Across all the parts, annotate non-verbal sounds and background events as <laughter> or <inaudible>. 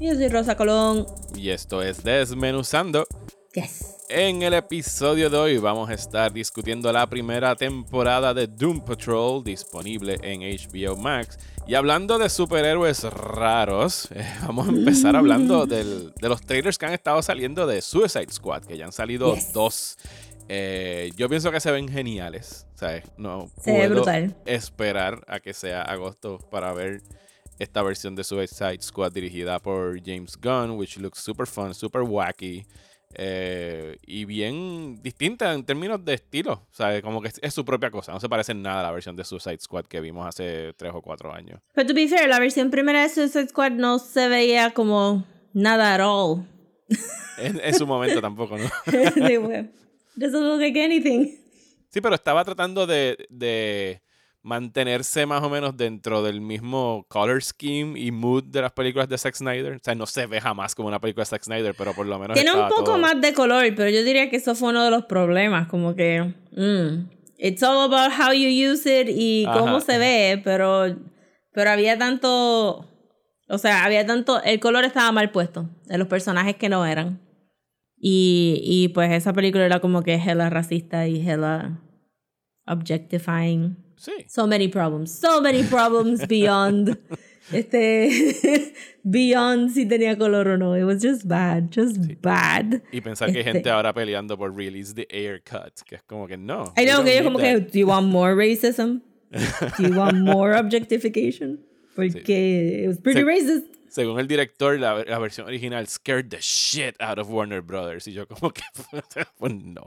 Yo soy Rosa Colón. y esto es Desmenuzando. Yes. En el episodio de hoy vamos a estar discutiendo la primera temporada de Doom Patrol disponible en HBO Max. Y hablando de superhéroes raros, <laughs> eh, vamos a empezar hablando <laughs> del- de los trailers que han estado saliendo de Suicide Squad, que ya han salido Yes. dos. Eh, yo pienso que se ven geniales. ¿sabes? No Se puedo brutal. esperar a que sea agosto para ver esta versión de Suicide Squad dirigida por James Gunn, which looks super fun, super wacky. eh, y bien distinta en términos de estilo. ¿sabes? Como que es, es su propia cosa. No se parece en nada a la versión de Suicide Squad que vimos hace 3 o 4 años. Pero to be fair, la versión primera de Suicide Squad no se veía como nada at all. <laughs> En, en su momento tampoco, ¿no? Doesn't look like anything. Sí, pero estaba tratando de, de mantenerse más o menos dentro del mismo color scheme y mood de las películas de Zack Snyder. O sea, no se ve jamás como una película de Zack Snyder, pero por lo menos. Tiene un poco todo- más de color, pero yo diría que eso fue uno de los problemas. Como que. mm, it's all about how you use it y cómo Ajá. se ve, pero. Pero había tanto. O sea, había tanto. El color estaba mal puesto de los personajes que no eran. Y, y pues esa película era como que hella racista y hella objectifying. Sí. So many problems. So many problems beyond. <laughs> este. <laughs> beyond si tenía color o no. It was just bad. Just bad. Y pensar que hay Este- gente ahora peleando por release the air cut, que es como que no. I know que ellos como que, do you want more racism? Do you want <laughs> more objectification? Porque it was pretty Sí. racist. Según el director, la, la versión original scared the shit out of Warner Brothers. Y yo como que, <laughs> pues no.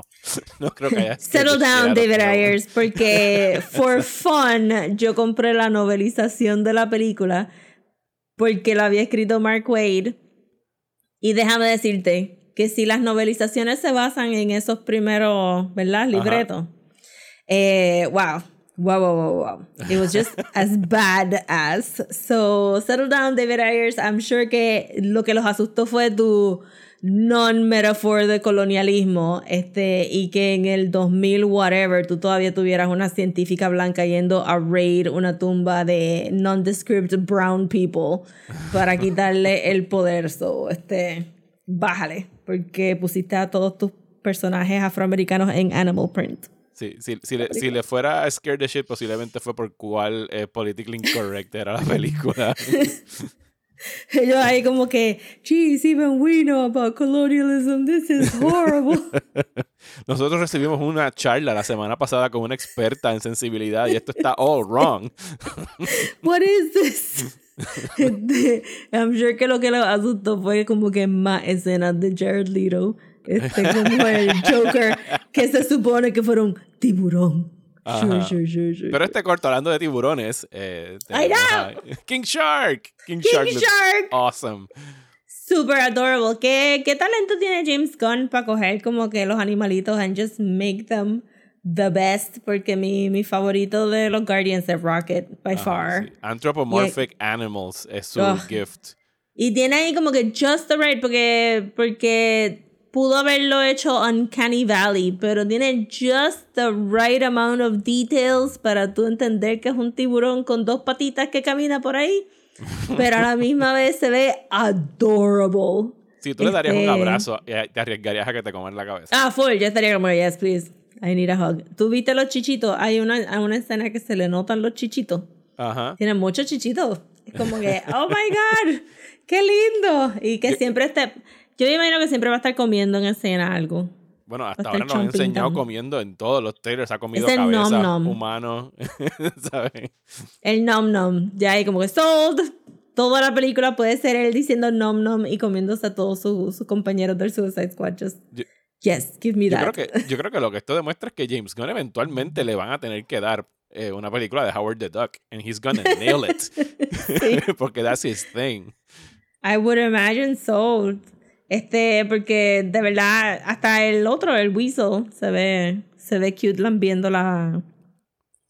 No creo que haya Settle down, David. Ayers, porque <laughs> for fun yo compré la novelización de la película porque la había escrito Mark Wade. Y déjame decirte que si las novelizaciones se basan en esos primeros, ¿verdad? Libretos. Eh, wow. Wow, wow, wow, wow. It was just <laughs> as bad as. So, settle down, David Ayers. I'm sure que lo que los asustó fue tu non-metaphor de colonialismo. Este, y que en el 2000, whatever, tú todavía tuvieras una científica blanca yendo a raid una tumba de nondescript brown people para quitarle el poder. So, este, bájale, porque pusiste a todos tus personajes afroamericanos en animal print. Sí, si, si, le, si le fuera a Scared the Shit, posiblemente fue por cuál eh, politically incorrect era la película. <laughs> Ellos ahí como que, geez, even we know about colonialism, this is horrible. <laughs> Nosotros recibimos una charla la semana pasada con una experta en sensibilidad y esto está all wrong. <laughs> What is this? I'm sure que lo que le asustó fue como que más escenas de Jared Leto. Este, como el Joker, que se supone que tiburón. Sure, sure, sure, sure. Pero este corto, hablando de tiburones. Eh, I know. King Shark. King, King Shark. Awesome. Super adorable. ¿Qué, ¿Qué talento tiene James Gunn para coger como que los animalitos and just make them the best? Porque mi, mi favorito de los Guardians es Rocket, by far. Sí. Anthropomorphic animals es su gift. Y tiene ahí como que just the right, porque, porque pudo haberlo hecho Uncanny Valley, pero tiene just the right amount of details para tú entender que es un tiburón con dos patitas que camina por ahí, pero a la misma vez se ve adorable. Si tú le darías un Este- abrazo, eh, te arriesgarías a que te coman la cabeza. Ah, full, yo estaría como, yes, please, I need a hug. ¿Tú viste los chichitos? Hay una, hay una escena que se le notan los chichitos. Ajá. Tiene muchos chichitos. Es como que, <laughs> oh my God, qué lindo. Y que siempre esté. Yo me imagino que siempre va a estar comiendo en escena algo. Bueno, hasta ahora nos ha enseñado comiendo en todos los trailers. Ha comido el nom cabeza, nom. humano, <laughs> ¿sabes? El nom nom. Ya hay como que sold. Toda la película puede ser él diciendo nom nom y comiéndose a todos sus sus compañeros del Suicide Squad. Just, Yo- yes, give me Yo that. creo, que, yo creo que lo que esto demuestra es que James Gunn eventualmente le van a tener que dar eh, una película de Howard the Duck. And he's gonna nail it. <laughs> <laughs> Porque that's his thing. I would imagine so. Este, porque de verdad, hasta el otro, el Weasel, se ve, se ve cute lambiendo la,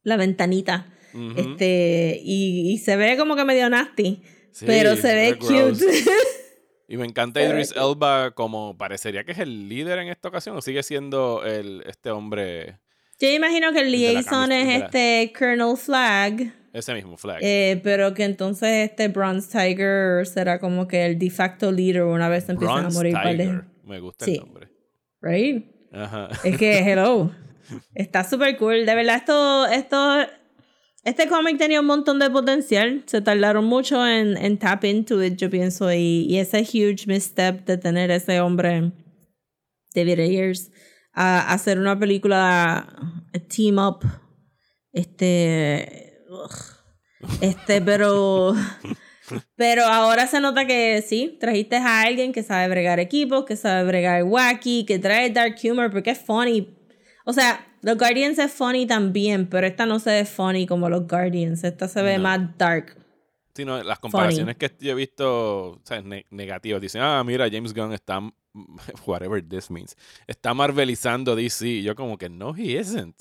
la ventanita. Este, y, y se ve como que medio nasty. Sí, pero se ve cute. <laughs> Y me encanta Idris Elba como parecería que es el líder en esta ocasión o sigue siendo el, este hombre, Yo imagino que el liaison es este Colonel Flag. Ese mismo flag. eh, pero que entonces este Bronze Tiger será como que el de facto leader una vez empiezan Bronze a morir Tiger. Me gusta Sí. el nombre. Right? Ajá. Es que, <laughs> hello. Está súper cool. De verdad, esto, esto, este cómic tenía un montón de potencial. Se tardaron mucho en, en tap into it, yo pienso. Y, y ese huge misstep de tener ese hombre, David Ayers, a, a hacer una película a team up. Este. Ugh. Este, pero. Pero ahora se nota que sí, trajiste a alguien que sabe bregar equipos, que sabe bregar wacky, que trae dark humor, porque es funny. O sea, los Guardians es funny también, pero esta no se ve funny como los Guardians. Esta se ve No. más dark. Sí, no, las comparaciones que yo he visto ¿sabes? Ne- negativas dicen, ah, mira, James Gunn está, <laughs> whatever this means, está marvelizando DC. Yo como que no, he isn't.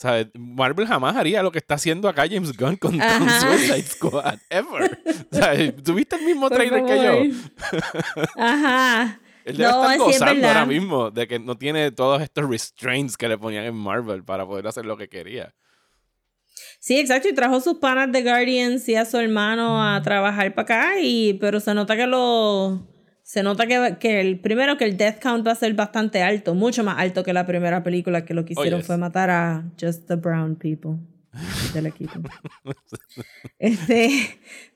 ¿Sabes? Marvel jamás haría lo que está haciendo acá James Gunn con, con. Suicide Squad, <laughs> ever. ¿Sabes? ¿Tuviste el mismo trailer que yo? Ajá. Él debe No, estar es gozando verdad. ahora mismo de que no tiene todos estos restraints que le ponían en Marvel para poder hacer lo que quería. Sí, exacto, y trajo sus panas de Guardians y a su hermano a trabajar para acá, y, pero se nota que lo... Se nota que, que el primero que el death count va a ser bastante alto, mucho más alto que la primera película que lo que hicieron yes. fue matar a just the brown people <laughs> del equipo. este,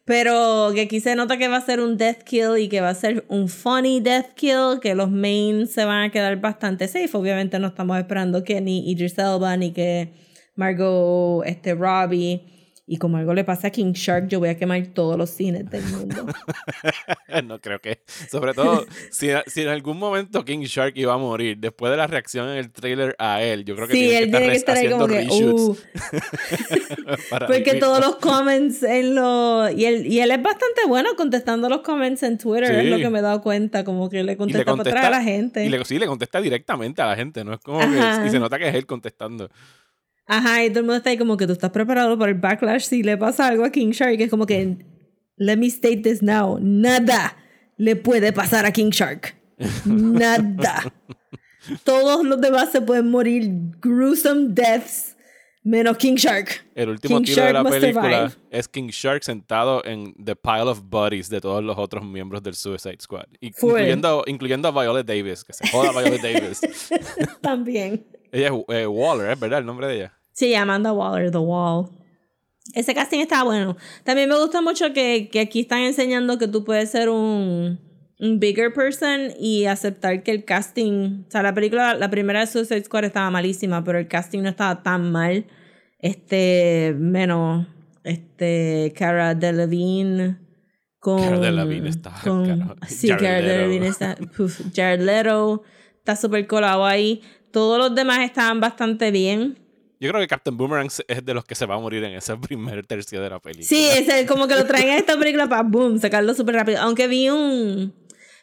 pero que aquí se nota que va a ser un death kill y que va a ser un funny death kill, que los mains se van a quedar bastante safe. Obviamente no estamos esperando que ni Idris Elba ni que Margot este, Robbie. Y como algo le pasa a King Shark, yo voy a quemar todos los cines del mundo. <laughs> no creo que. Sobre todo, si, si en algún momento King Shark iba a morir, después de la reacción en el trailer a él, yo creo que sí, tiene él que tiene que estar ahí como que. Uh, <laughs> porque vivir. todos los comments en los. Y él, y él es bastante bueno contestando los comments en Twitter, es Sí. lo que me he dado cuenta. Como que le Y le contesta, para atrás a la gente. Y le, sí, le contesta directamente a la gente, no es como Ajá. que. Y se nota que es él contestando. Ajá, y todo el mundo está ahí como que tú estás preparado para el backlash si le pasa algo a King Shark. Es como que, let me state this now, nada le puede pasar a King Shark. Nada. <laughs> Todos los demás se pueden morir gruesome deaths, menos King Shark. El último King tiro de la película survive. es King Shark sentado en the pile of bodies de todos los otros miembros del Suicide Squad. Incluyendo, incluyendo a Viola Davis, que se joda Viola <laughs> Davis. También. Ella es eh, Waller, ¿es verdad el nombre de ella? Sí, Amanda Waller, The Wall. Ese casting está bueno. También me gusta mucho que, que aquí están enseñando que tú puedes ser un, un bigger person y aceptar que el casting. O sea, la película, la primera de Suicide Squad estaba malísima, pero el casting no estaba tan mal. Este, menos, este, Cara Delevingne con. Cara Delevingne está- con- cara- sí, Jared Cara. Delevingne está. puf, Jared Leto está súper colado ahí. Todos los demás estaban bastante bien. Yo creo que Captain Boomerang es de los que se va a morir en ese <laughs> primer tercio de la película. Sí, es como que lo traen a esta película para boom, sacarlo súper rápido. Aunque vi un.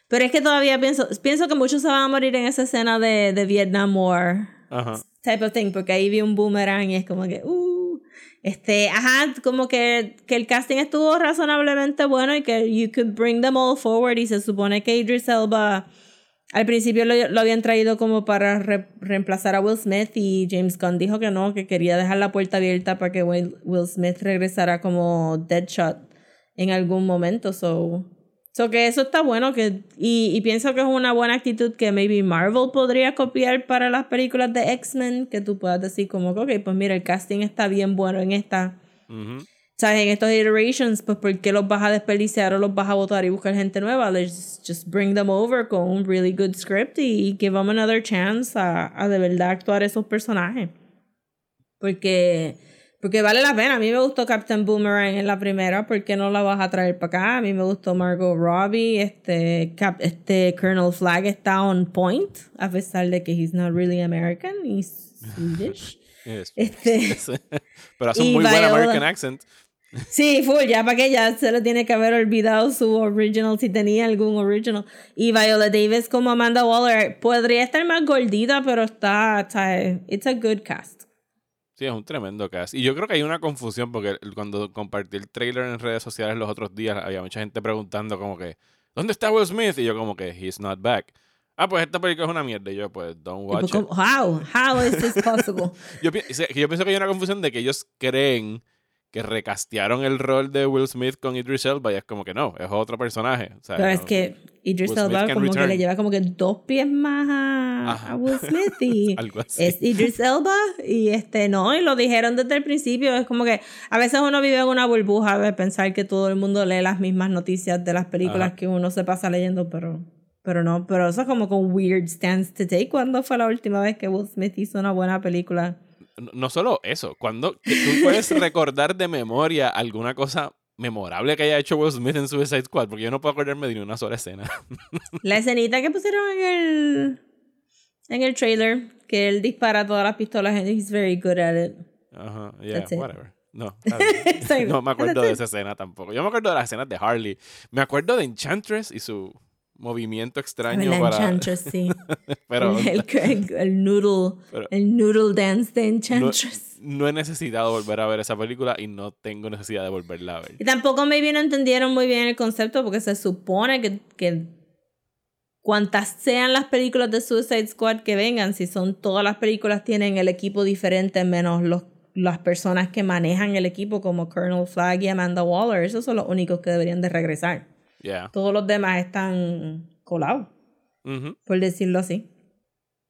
Pero es que todavía pienso, pienso que muchos se van a morir en esa escena de, de Vietnam War Ajá. type of thing, porque ahí vi un boomerang y es como que, uh, este, ajá, como que, que el casting estuvo razonablemente bueno y que you could bring them all forward y se supone que Idris Elba al principio lo, habían traído como para re- reemplazar a Will Smith y James Gunn dijo que no, que quería dejar la puerta abierta para que Will, Smith regresara como Deadshot en algún momento, so... So que eso está bueno que y, pienso que es una buena actitud que maybe Marvel podría copiar para las películas de X-Men, que tú puedas decir como ok, pues mira, el casting está bien bueno en esta. ¿Sabes? En estos iterations, pues ¿por qué los vas a desperdiciar o los vas a votar y buscar gente nueva? Let's just bring them over con un really good script y give them another chance a, a de verdad actuar esos personajes. Porque, porque vale la pena. A mí me gustó Captain Boomerang en la primera. ¿Por qué no la vas a traer para acá? A mí me gustó Margot Robbie. Este, Cap, este Colonel Flag está on point. A pesar de que he's not really American. He's Swedish. <laughs> Yes. Este, <laughs> Pero hace un Y muy buen Viola- American accent. Sí, full, ya para que ya se le tiene que haber olvidado su original, si tenía algún original. Y Viola Davis como Amanda Waller podría estar más gordita, pero está, está it's a good cast. Sí, es un tremendo cast. Y yo creo que hay una confusión porque cuando compartí el trailer en redes sociales los otros días, había mucha gente preguntando como que, ¿dónde está Will Smith? Y yo como que, he's not back. Ah, pues esta película es una mierda. Y yo, pues, don't watch it. How? How is this possible? <laughs> Yo pienso que hay una confusión de que ellos creen que recastearon el rol de Will Smith con Idris Elba y es como que no, es otro personaje. o sea, Pero es que Idris Will Elba como que le lleva como que dos pies más a, Will Smith y <laughs> es Idris Elba y este no, y lo dijeron desde el principio, es como que a veces uno vive en una burbuja de pensar que todo el mundo lee las mismas noticias de las películas Ajá. que uno se pasa leyendo, pero pero no, pero eso es como con weird stance to take. ¿Cuándo fue la última vez que Will Smith hizo una buena película? No, no solo eso, cuando tú puedes <laughs> recordar de memoria alguna cosa memorable que haya hecho Will Smith en Suicide Squad, porque yo no puedo acordarme de ni una sola escena. <laughs> La escenita que pusieron en el en el trailer, que él dispara todas las pistolas and he's very good at it. Ajá, yeah, That's it. whatever. No, <laughs> bien. Sorry, no me acuerdo de it. esa escena tampoco. Yo me acuerdo de las escenas de Harley. Me acuerdo de Enchantress y su movimiento extraño La para... Enchantress, sí. <laughs> Pero el, el, el- el noodle, Pero- el noodle dance de no, Enchantress. no he necesitado volver a ver esa película y no tengo necesidad de volverla a ver. Y tampoco maybe no entendieron muy bien el concepto porque se supone que, que cuantas sean las películas de Suicide Squad que vengan, si son todas las películas tienen el equipo diferente menos los, las personas que manejan el equipo como Colonel Flagg y Amanda Waller, esos son los únicos que deberían de regresar. Yeah. Todos los demás están colados, Ujú. por decirlo así.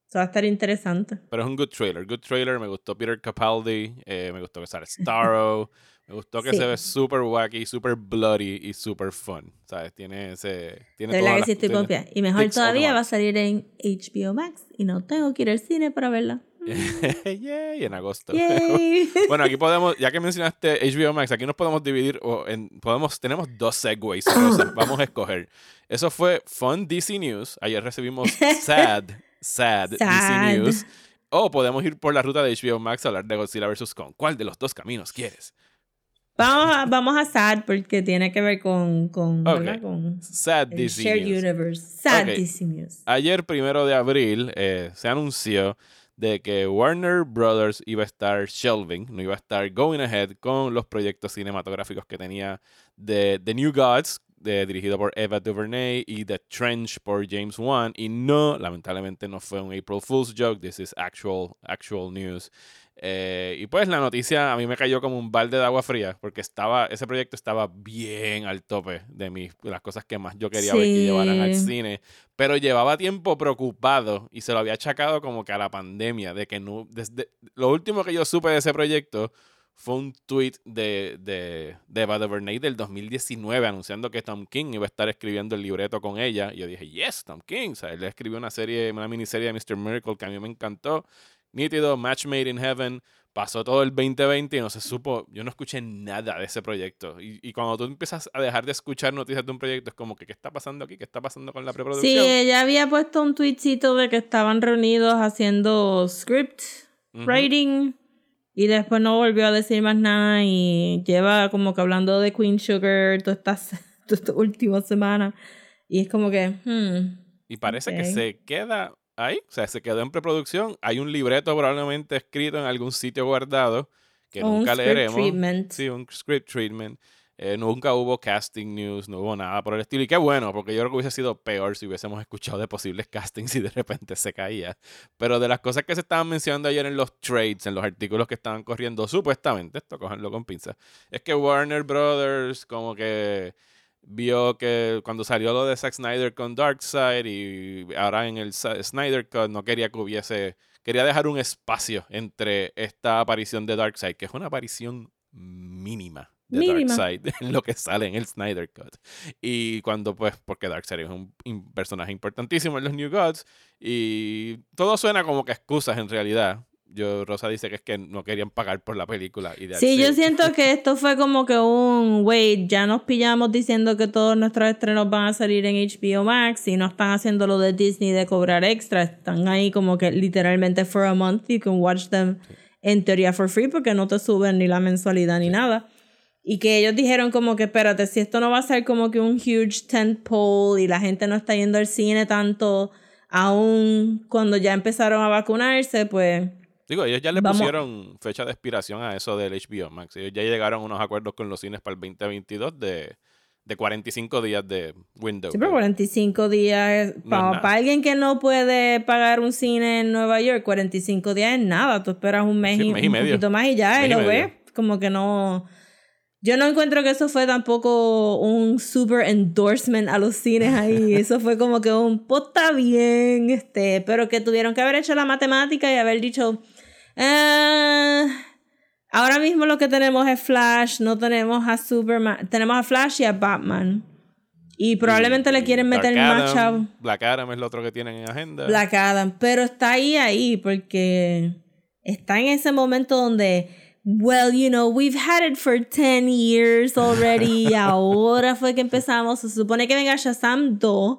Eso va a estar interesante. Pero es un good trailer. Good trailer. Me gustó Peter Capaldi. eh, me gustó que sale <laughs> Starro. me gustó que Sí. se ve super wacky, super bloody y super fun. ¿Sabes? Tiene ese. Tiene De verdad que sí estoy confiada. Y mejor todavía va a salir en HBO Max y no tengo que ir al cine para verla. <laughs> Yay, en agosto. Yay. <laughs> bueno, aquí podemos, ya que mencionaste HBO Max, aquí nos podemos dividir, o en, podemos, tenemos dos segways, <laughs> vamos a escoger. Eso fue Fun DC News, ayer recibimos Sad, Sad, DC Sad. News, o podemos ir por la ruta de HBO Max a hablar de Godzilla vs. Kong. ¿Cuál de los dos caminos quieres? Vamos a, vamos a Sad porque tiene que ver con, con, Ok. ¿verdad? con Sad DC Shared News. Universe. Sad Ok. DC News. Ayer, primero de abril, eh, se anunció de que Warner Brothers iba a estar shelving, no iba a estar going ahead con los proyectos cinematográficos que tenía de The New Gods, de- dirigido por Eva DuVernay, y The Trench por James Wan. Y no, lamentablemente no fue un April Fool's joke, this is actual, actual news. Eh, y pues la noticia a mí me cayó como un balde de agua fría, porque estaba, ese proyecto estaba bien al tope de, mis, de las cosas que más yo quería ver que llevaran al cine pero llevaba tiempo preocupado y se lo había achacado como que a la pandemia, de que no, desde, lo último que yo supe de ese proyecto fue un tweet de, de, de Eva DuVernay del 2019 anunciando que Tom King iba a estar escribiendo el libreto con ella. Y yo dije, yes, Tom King. O sea, él escribió una serie, una miniserie de Mr. Miracle que a mí me encantó. Nítido, Match Made in Heaven. Pasó todo el 2020 y no se supo, yo no escuché nada de ese proyecto. Y, y cuando tú empiezas a dejar de escuchar noticias de un proyecto, es como que, ¿qué está pasando aquí? ¿Qué está pasando con la preproducción? Sí, ella había puesto un tweetcito de que estaban reunidos haciendo script Ujú. writing y después no volvió a decir más nada y lleva como que hablando de Queen Sugar todas estas <laughs> todas estas últimas semanas y es como que hmm, Y parece que Ok. se queda ahí, o sea, se quedó en preproducción. Hay un libreto probablemente escrito en algún sitio guardado que o nunca leeremos. treatment. Sí, un script treatment. Eh, nunca hubo casting news, no hubo nada por el estilo. Y qué bueno, porque yo creo que hubiese sido peor si hubiésemos escuchado de posibles <laughs> castings y de repente se caía. Pero de las cosas que se estaban mencionando ayer en los trades, en los artículos que estaban corriendo, supuestamente, esto cojanlo con pinzas, es que Warner Brothers como que vio que cuando salió lo de Zack Snyder con Darkseid y ahora en el Snyder Cut no quería que hubiese, quería dejar un espacio entre esta aparición de Darkseid, que es una aparición mínima de Mínima. Darkseid <laughs> en lo que sale en el Snyder Cut. Y cuando pues, porque Darkseid es un in- personaje importantísimo en los New Gods y todo suena como que excusas en realidad. Yo, Rosa dice que es que no querían pagar por la película. Y Sí, yo siento que esto fue como que un, wait, ya nos pillamos diciendo que todos nuestros estrenos van a salir en HBO Max y no están haciendo lo de Disney de cobrar extra, están ahí como que literalmente for a month you can watch them en teoría for free porque no te suben ni la mensualidad ni nada. Y que ellos dijeron como que, espérate, si esto no va a ser como que un huge tent pole y la gente no está yendo al cine tanto, aún cuando ya empezaron a vacunarse, pues Digo, ellos ya le Vamos- pusieron fecha de expiración a eso del HBO Max. Ellos ya llegaron a unos acuerdos con los cines para el 2022 de, de 45 días de window. Sí, pero de- 45 días, No para, nada. alguien que no puede pagar un cine en Nueva York, 45 días es nada. Tú esperas un mes, Sí, y, mes y un medio. poquito más y ya, Mes y lo ves. Como que no... Yo no encuentro que eso fue tampoco un super endorsement a los cines ahí. <laughs> Eso fue como que un, pues está bien, este, pero que tuvieron que haber hecho la matemática y haber dicho, "Ah, ahora mismo lo que tenemos es Flash, no tenemos a Superman, tenemos a Flash y a Batman. Y probablemente le quieren Black meter más Adam, chavo. Black Adam es lo otro que tienen en agenda. Black Adam, pero está ahí, ahí, porque está en ese momento donde, well, you know, we've had it for 10 years already, y <laughs> ahora fue que empezamos. Se supone que venga Shazam 2,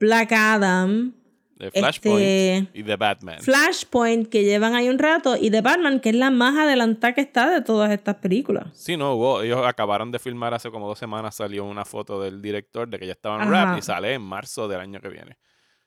Black Adam, de Flashpoint este, y de Batman. Flashpoint, que llevan ahí un rato, y The Batman, que es la más adelantada que está de todas estas películas. Sí, no, ellos acabaron de filmar hace como dos semanas, salió una foto del director de que ya estaban rap y sale en marzo del año que viene.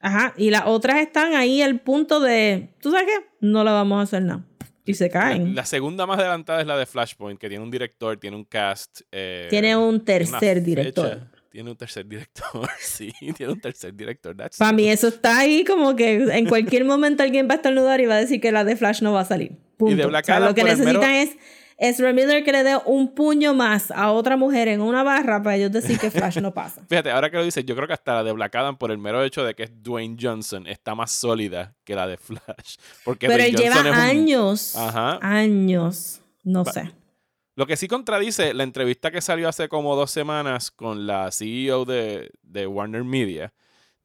Ajá, y las otras están ahí al punto de, ¿tú sabes qué? No la vamos a hacer nada. Y se La, caen. la segunda más adelantada es la de Flashpoint, que tiene un director, tiene un cast. eh, Tiene un tercer director. fecha. Tiene un tercer director, <laughs> sí, tiene un tercer director. Para mí eso está ahí como que en cualquier momento alguien va a estornudar y va a decir que la de Flash no va a salir. Punto. de Black O sea, Adam lo que necesitan mero- es Ezra Miller que le dé un puño más a otra mujer en una barra para ellos decir que Flash no pasa. <laughs> Fíjate, ahora que lo dices, yo creo que hasta la de Black Adam, por el mero hecho de que es Dwayne Johnson, está más sólida que la de Flash. Porque Pero Dwayne él lleva Johnson un- años, Ajá. años, no sé. Lo que sí contradice la entrevista que salió hace como dos semanas con la CEO de, de Warner Media,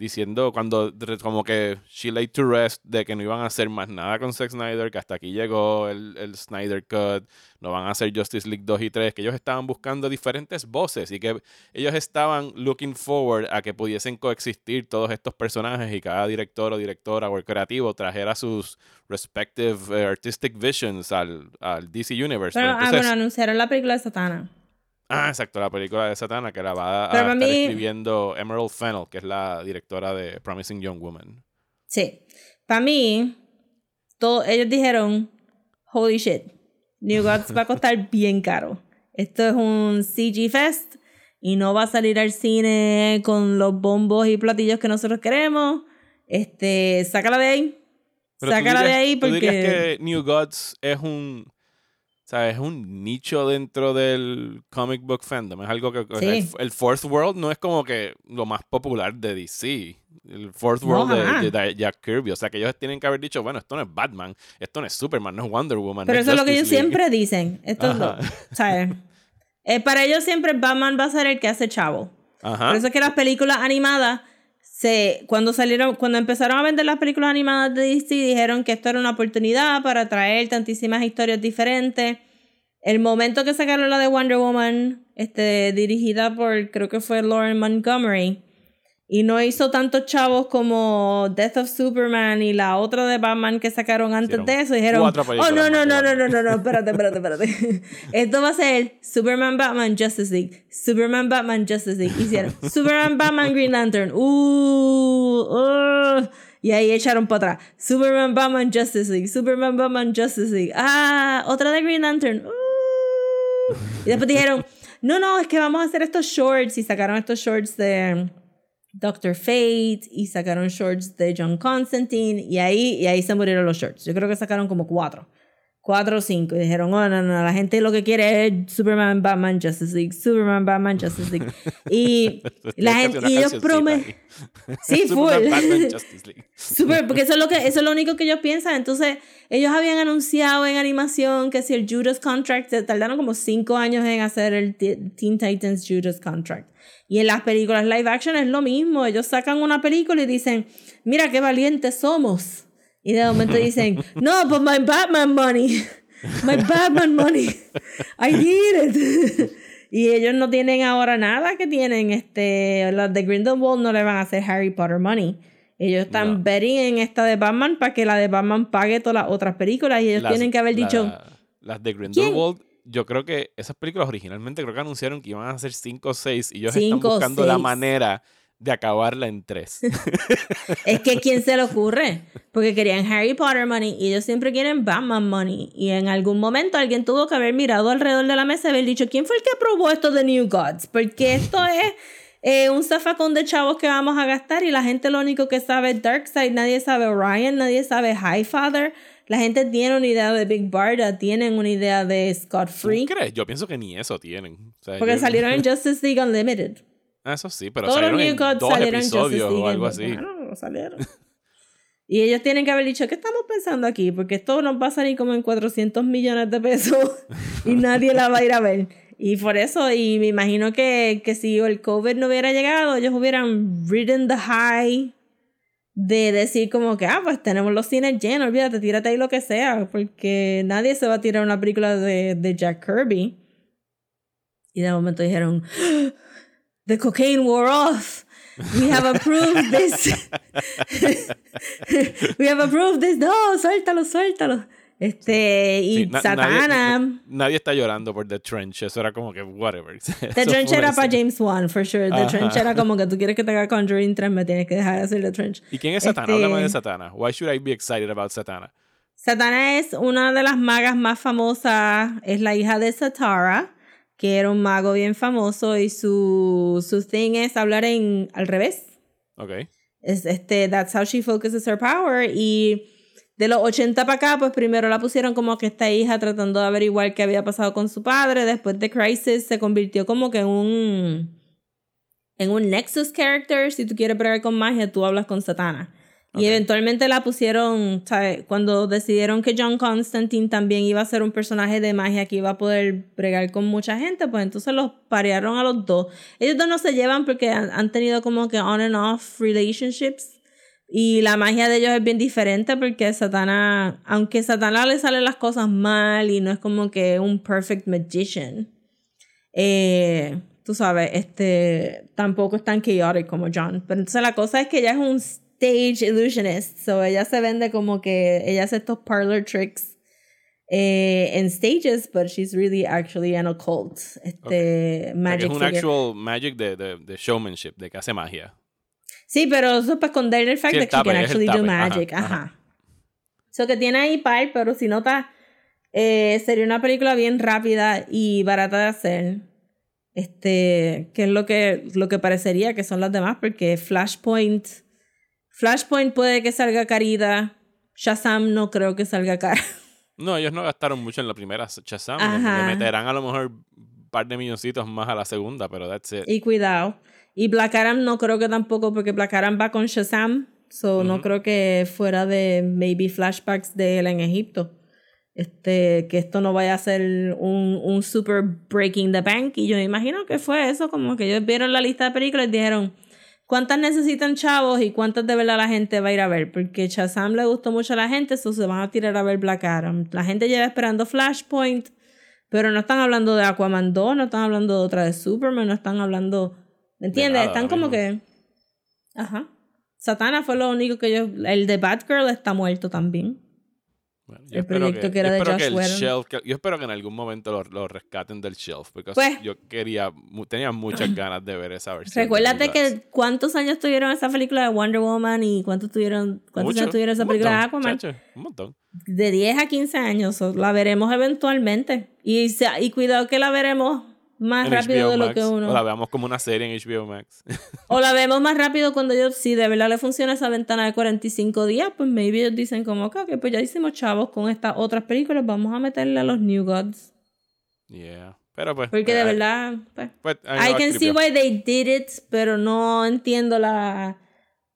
diciendo cuando como que she laid to rest de que no iban a hacer más nada con Zack Snyder, que hasta aquí llegó el, el Snyder Cut, no van a hacer Justice League 2 y 3, que ellos estaban buscando diferentes voces y que ellos estaban looking forward a que pudiesen coexistir todos estos personajes y cada director o directora o el creativo trajera sus respective eh, artistic visions al, al DC Universe. Pero, Pero ah, entonces- bueno, anunciaron la película de Satana. Ah, exacto, la película de Satana que la va a, estar mí- escribiendo Emerald Fennell, que es la directora de Promising Young Woman. Sí. Para mí, todo, ellos dijeron, holy shit, New Gods va a costar <laughs> bien caro. Esto es un CG Fest y no va a salir al cine con los bombos y platillos que nosotros queremos. Este, sácala de ahí. Pero sácala de ahí ¿tú dirías porque... que New Gods es un, ¿sabes? Es un nicho dentro del comic book fandom. Es algo que Sí. el, el Fourth World no es como que lo más popular de DC. El Fourth No, World de- jamás. de, de Jack Kirby. O sea, que ellos tienen que haber dicho, bueno, esto no es Batman, esto no es Superman, no es Wonder Woman. Pero no eso es lo que ellos League. siempre dicen. Esto es lo, Ajá. ¿sabes? Eh, para ellos siempre Batman va a ser el que hace chavo. Ajá. Por eso es que las películas animadas, se, cuando salieron, cuando empezaron a vender las películas animadas de DC, dijeron que esto era una oportunidad para traer tantísimas historias diferentes. El momento que sacaron la de Wonder Woman, este, dirigida por, creo que fue Lauren Montgomery, y no hizo tantos chavos como Death of Superman y la otra de Batman que sacaron antes Hicieron de eso, dijeron, oh no, no, no, no, Batman". no, no, no, espérate, espérate, espérate. <laughs> Esto va a ser Superman, Batman, Justice League. Superman, Batman, Justice League. Hicieron Superman, Batman, Green Lantern. Uh, uh. Y ahí echaron para atrás. Superman, Batman, Justice League. Superman, Batman, Justice League. Ah, otra de Green Lantern. Uh. Y después dijeron, no, no, es que vamos a hacer estos shorts. Y sacaron estos shorts de Doctor Fate. Y sacaron shorts de John Constantine. Y ahí, y ahí se murieron los shorts. Yo creo que sacaron como cuatro. Cuatro o cinco. Y dijeron, oh, no, no, la gente lo que quiere es Superman, Batman, Justice League. Superman, Batman, Justice League. Y <laughs> la gente, y ellos prometen... <laughs> Sí, <laughs> Superman, full. Batman, Justice League. Super, porque eso es lo que eso es lo único que ellos piensan. Entonces, ellos habían anunciado en animación que si el Judas Contract se tardaron como cinco años en hacer el Te- Teen Titans Judas Contract. Y en las películas live action es lo mismo. Ellos sacan una película y dicen, mira qué valientes somos. Y de momento dicen, <laughs> no, but my Batman money. My Batman money. I need it. <laughs> Y ellos no tienen ahora nada que tienen, este, las de Grindelwald no le van a hacer Harry Potter money. Ellos están No. betting en esta de Batman para que la de Batman pague todas las otras películas y ellos Las- tienen que haber la- dicho, Las de Grindelwald yo creo que esas películas originalmente creo que anunciaron que iban a ser 5 o 6 y ellos están Cinco o buscando la manera de acabarla en 3. <laughs> Es que ¿quién se le ocurre? Porque querían Harry Potter money y ellos siempre quieren Batman money. Y en algún momento alguien tuvo que haber mirado alrededor de la mesa y haber dicho, ¿quién fue el que aprobó esto de New Gods? Porque esto <laughs> es eh, un zafacón de chavos que vamos a gastar y la gente lo único que sabe es Darkseid, nadie sabe Orion, nadie sabe Highfather. La gente tiene una idea de Big Barda, tienen una idea de Scott ¿Tú Free. crees? Yo pienso que ni eso tienen. O sea, Porque yo- salieron en <laughs> Justice League Unlimited. Ah, Eso sí, pero Todos salieron en Gods dos salieron en episodios League. o algo en- así. Bueno, no salieron. <laughs> y ellos tienen que haber dicho, ¿qué estamos pensando aquí? Porque esto nos va a salir como en 400 millones de pesos <laughs> y nadie la va a ir a ver. Y por eso, y me imagino que, que si el COVID no hubiera llegado, ellos hubieran ridden the high de decir como que, ah, pues tenemos los cines llenos, olvídate, tírate ahí lo que sea, porque nadie se va a tirar una película de, de Jack Kirby. Y de momento dijeron, The cocaine wore off. We have approved this. <laughs> We have approved this. No, suéltalo, suéltalo. Este, y Sí, na- Satana. Nadie, nadie está llorando por The Trench. Eso era como que, whatever. <laughs> The Trench era para James Wan, for sure. The Ajá. Trench era <laughs> como que tú quieres que te haga Conjuring 3, me tienes que dejar de hacer The Trench. ¿Y quién es Satana? Este- Háblame de Satana. Why should I be excited about Satana? Satana es una de las magas más famosas. Es la hija de Satara, que era un mago bien famoso. Y su, su thing es hablar en al revés. Ok. Es, este, that's how she focuses her power. Y de los 80 para acá, pues primero la pusieron como que esta hija tratando de averiguar qué había pasado con su padre. Después de Crisis se convirtió como que en un. En un Nexus character. Si tú quieres bregar con magia, tú hablas con Satana. Y eventualmente la pusieron, ¿sabes? Cuando decidieron que John Constantine también iba a ser un personaje de magia que iba a poder bregar con mucha gente, pues entonces los parearon a los dos. Ellos dos no se llevan porque han, han tenido como que on and off relationships. Y la magia de ellos es bien diferente porque Satana, aunque a Satana le salen las cosas mal y no es como que un perfect magician, eh, tú sabes, este, tampoco es tan chaotic como John. Pero entonces la cosa es que ella es un stage illusionist, so ella se vende como que ella hace estos parlor tricks eh, en stages, but she's really actually an occult, este, O sea, que magic es un figure. actual magic de, de, de showmanship, de que hace magia. Sí, pero eso es para esconder el fact Sí, that she can actually do magic. Ajá. ajá. So que tiene ahí par, pero si notas, eh, sería una película bien rápida y barata de hacer. Este, que es lo que, lo que parecería que son las demás, porque Flashpoint. Flashpoint puede que salga carita. Shazam no creo que salga cara. No, ellos no gastaron mucho en la primera Shazam. Le meterán a lo mejor un par de milloncitos más a la segunda, pero that's it. Y cuidado. Y Black Adam no creo que tampoco, porque Black Adam va con Shazam. So no creo que fuera de maybe flashbacks de él en Egipto. Este, que esto no vaya a ser un, un super breaking the bank. Y yo me imagino que fue eso, como que ellos vieron la lista de películas y dijeron, ¿cuántas necesitan chavos y cuántas de verdad la gente va a ir a ver? Porque Shazam le gustó mucho a la gente, eso se van a tirar a ver Black Adam. La gente lleva esperando Flashpoint, pero no están hablando de Aquaman 2, no están hablando de otra de Superman, no están hablando... ¿Me entiendes? nada, están como que... Ajá. Satana fue lo único que yo... El de Batgirl está muerto también. Bueno, el proyecto que era yo de Josh shelf- que- yo espero que en algún momento lo, lo rescaten del shelf, porque Pues- yo quería, tenía muchas <clears throat> ganas de ver esa versión. Recuérdate que cuántos años tuvieron esa película de Wonder Woman y cuántos tuvieron cuántos Mucho, años tuvieron esa película de Aquaman. chacho, un montón. De 10 a 15 años. la veremos eventualmente. Y, y cuidado que la veremos más En rápido HBO de lo que uno. O la veamos como una serie en HBO Max. <laughs> O la vemos más rápido cuando ellos, si de verdad le funciona esa ventana de 45 días, pues maybe ellos dicen como que, ok, pues ya hicimos chavos con estas otras películas, vamos a meterle a los New Gods. yeah. Pero pues. Porque de eh, verdad, pues, pues, I va can see why they did it, pero no entiendo la,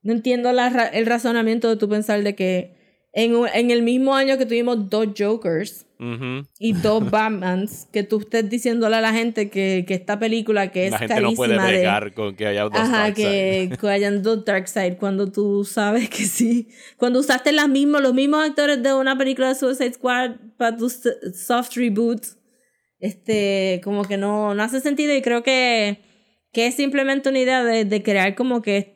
no entiendo la, el razonamiento de tu pensar de que en, en el mismo año que tuvimos dos Jokers, Ujú. y dos Batmans, que tú estés diciéndole a la gente que, que esta película que es La gente no puede carísima de- bregar con que haya dos Ajá, Darkseid. que, <laughs> que hayan dos Darkseid cuando tú sabes que sí. Cuando usaste las mismos, los mismos actores de una película de Suicide Squad para tu soft reboot, este, como que no, no hace sentido y creo que, que es simplemente una idea de, de crear como que,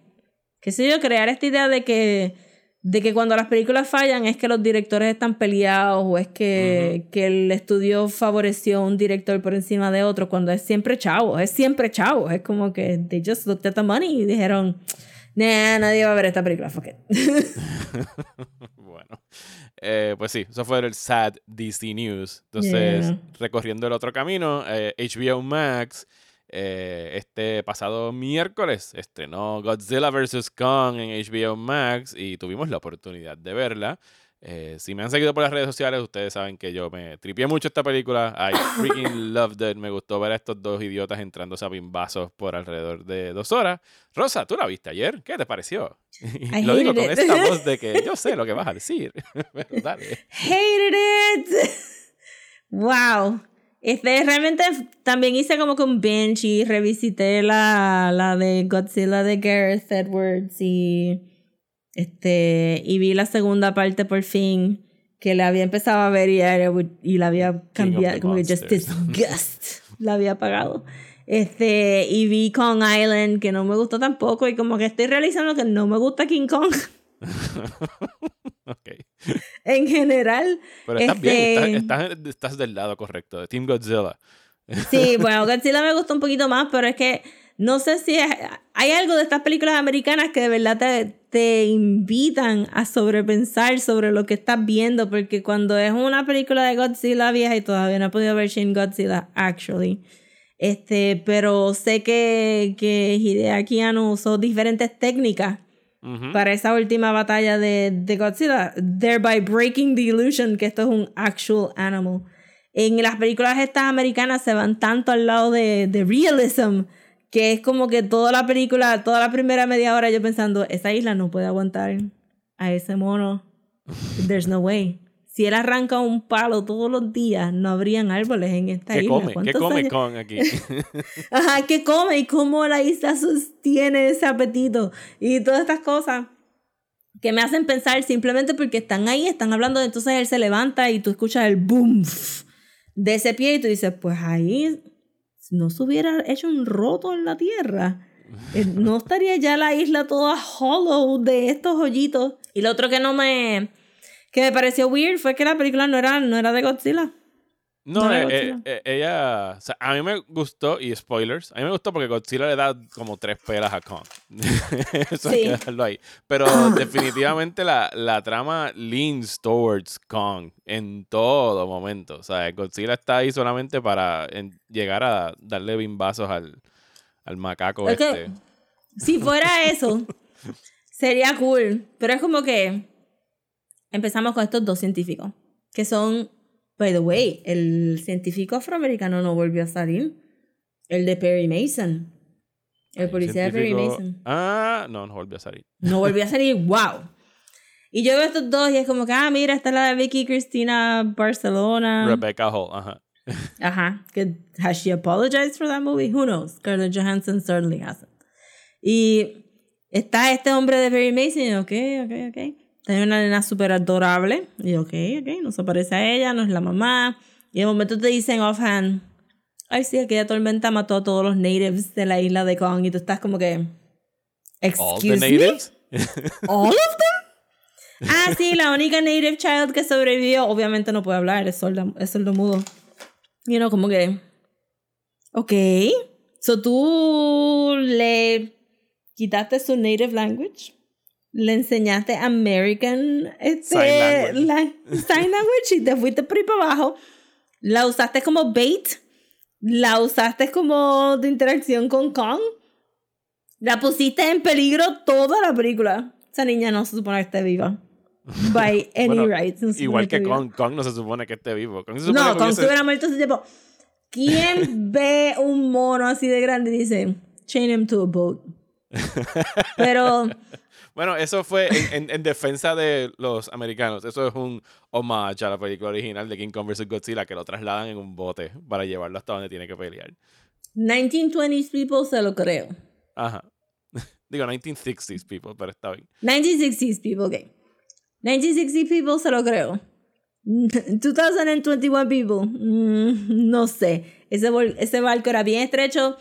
qué sé yo, crear esta idea de que de que cuando las películas fallan es que los directores están peleados o es que, que el estudio favoreció a un director por encima de otro cuando es siempre chavo, es siempre chavo, es como que they just looked at the money y dijeron, nah, nadie va a ver esta película, fuck it. <laughs> bueno. Eh, pues sí, eso fue el sad DC News. Entonces, Yeah. recorriendo el otro camino, eh, HBO Max, eh, este pasado miércoles, estrenó Godzilla vs. Kong en HBO Max y tuvimos la oportunidad de verla. Eh, si me han seguido por las redes sociales, ustedes saben que yo me tripié mucho esta película. I <coughs> freaking loved it. Me gustó ver a estos dos idiotas entrándose a bimbazos por alrededor de dos horas. Rosa, ¿tú la viste ayer? ¿Qué te pareció? <laughs> I lo digo con it. esta voz de que yo sé lo que vas a <laughs> decir. <laughs> Pero dale. Hated it. wow. Este, realmente también hice como que un binge y revisité la, la de Godzilla de Gareth Edwards y este y vi la segunda parte por fin que la había empezado a ver y, era- y la había cambiado como que just disgust la había apagado. Este y vi Kong Island que no me gustó tampoco y como que estoy realizando que no me gusta King Kong. <laughs> Ok. <laughs> en general Pero estás bien, Este- estás, estás- estás del lado correcto, de Team Godzilla. Sí, <laughs> bueno, Godzilla me gustó un poquito más, pero es que no sé si es- hay algo de estas películas americanas que de verdad te, te invitan a sobrepensar sobre lo que estás viendo, porque cuando es una película de Godzilla vieja y todavía no he podido ver Shin Godzilla, actually, este, pero sé que, que Hideaki Anno usó diferentes técnicas Para esa última batalla de, de Godzilla, thereby breaking the illusion que esto es un actual animal. En las películas estas americanas se van tanto al lado de, de realism que es como que toda la película, toda la primera media hora yo pensando, esa isla no puede aguantar a ese mono. There's no way. Si él arranca un palo todos los días, no habrían árboles en esta ¿Qué isla. come? ¿Qué ¿Cuántos come con aquí? <laughs> Ajá, ¿qué come? ¿Y cómo la isla sostiene ese apetito? Y todas estas cosas que me hacen pensar simplemente porque están ahí, están hablando, entonces él se levanta y tú escuchas el boom de ese pie y tú dices, pues ahí no se hubiera hecho un roto en la tierra. Eh, No estaría ya la isla toda hollow de estos hoyitos. Y lo otro que no me... que me pareció weird fue que la película no era, no era de Godzilla. No, No era eh, Godzilla. eh, eh, ella. O sea, a mí me gustó, y spoilers, a mí me gustó porque Godzilla le da como tres pelas a Kong. <laughs> Eso hay Sí. que dejarlo ahí. Pero <coughs> definitivamente la, la trama leans towards Kong en todo momento. O sea, Godzilla está ahí solamente para en- llegar a darle bimbazos al, al macaco este. Si fuera eso, <laughs> sería cool. Pero es como que empezamos con estos dos científicos, que son, by the way, el científico afroamericano no volvió a salir. El de Perry Mason. El policía de Perry Mason. Ah, no, no volvió a salir. No volvió a salir, wow. Y yo veo estos dos y es como que, ah, mira, está la de Vicky Cristina Barcelona. Rebecca Hall, ajá. Ajá. Que, has she apologized for that movie? Who knows? Scarlett Johansson certainly hasn't. Y está este hombre de Perry Mason ok, ok, ok. Tiene una nena súper adorable. Y yo, ok, ok, no se parece a ella, no es la mamá. Y de momento te dicen offhand, ay sí, aquella tormenta mató a todos los natives de la isla de Kong. Y tú estás como que, All excuse the me? natives. <laughs> All of them? Ah, sí, la única native child que sobrevivió, obviamente no puede hablar, es sordo, es sordo mudo. You know, como que. Ok. So tú le quitaste su native language, le enseñaste American este, Sign language. la- sign language y te fuiste por ahí para abajo. La usaste como bait, la usaste como de interacción con Kong. La pusiste en peligro toda la película. Esa niña no se supone que esté viva. <laughs> By any Bueno, rights. no Igual que. Kong, Kong no se supone que esté vivo. Kong se supone No, Kong se hubiera muerto hace tiempo. ¿Quién <laughs> ve un mono así de grande y dice, chain him to a boat? <laughs> Pero, Bueno, eso fue en, en- en defensa de los americanos. Eso es un homage a la película original de King Kong vs. Godzilla que lo trasladan en un bote para llevarlo hasta donde tiene que pelear. 1920s people se lo creo. Ajá. <laughs> Digo 1960s people, pero está bien. 1960s people, ok. 1960 people se lo creo. 2021 people, mm, no sé. Ese, ese barco era bien estrecho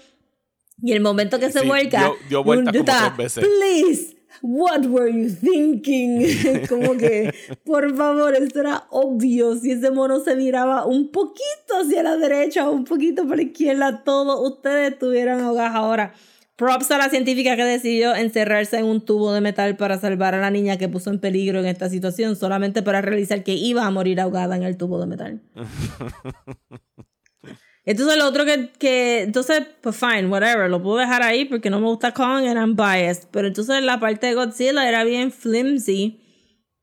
y el momento que se vuelca, dio- dio vueltas yo como tres veces. Please, What were you thinking? <laughs> Como que, por favor, esto era obvio. Si ese mono se miraba un poquito hacia la derecha un poquito por la izquierda, todos ustedes estuvieran ahogados ahora. Props a la científica que decidió encerrarse en un tubo de metal para salvar a la niña que puso en peligro en esta situación solamente para realizar que iba a morir ahogada en el tubo de metal. <laughs> Entonces lo otro que, que, entonces, pues fine, whatever, lo puedo dejar ahí porque no me gusta Kong and I'm biased. Pero entonces la parte de Godzilla era bien flimsy.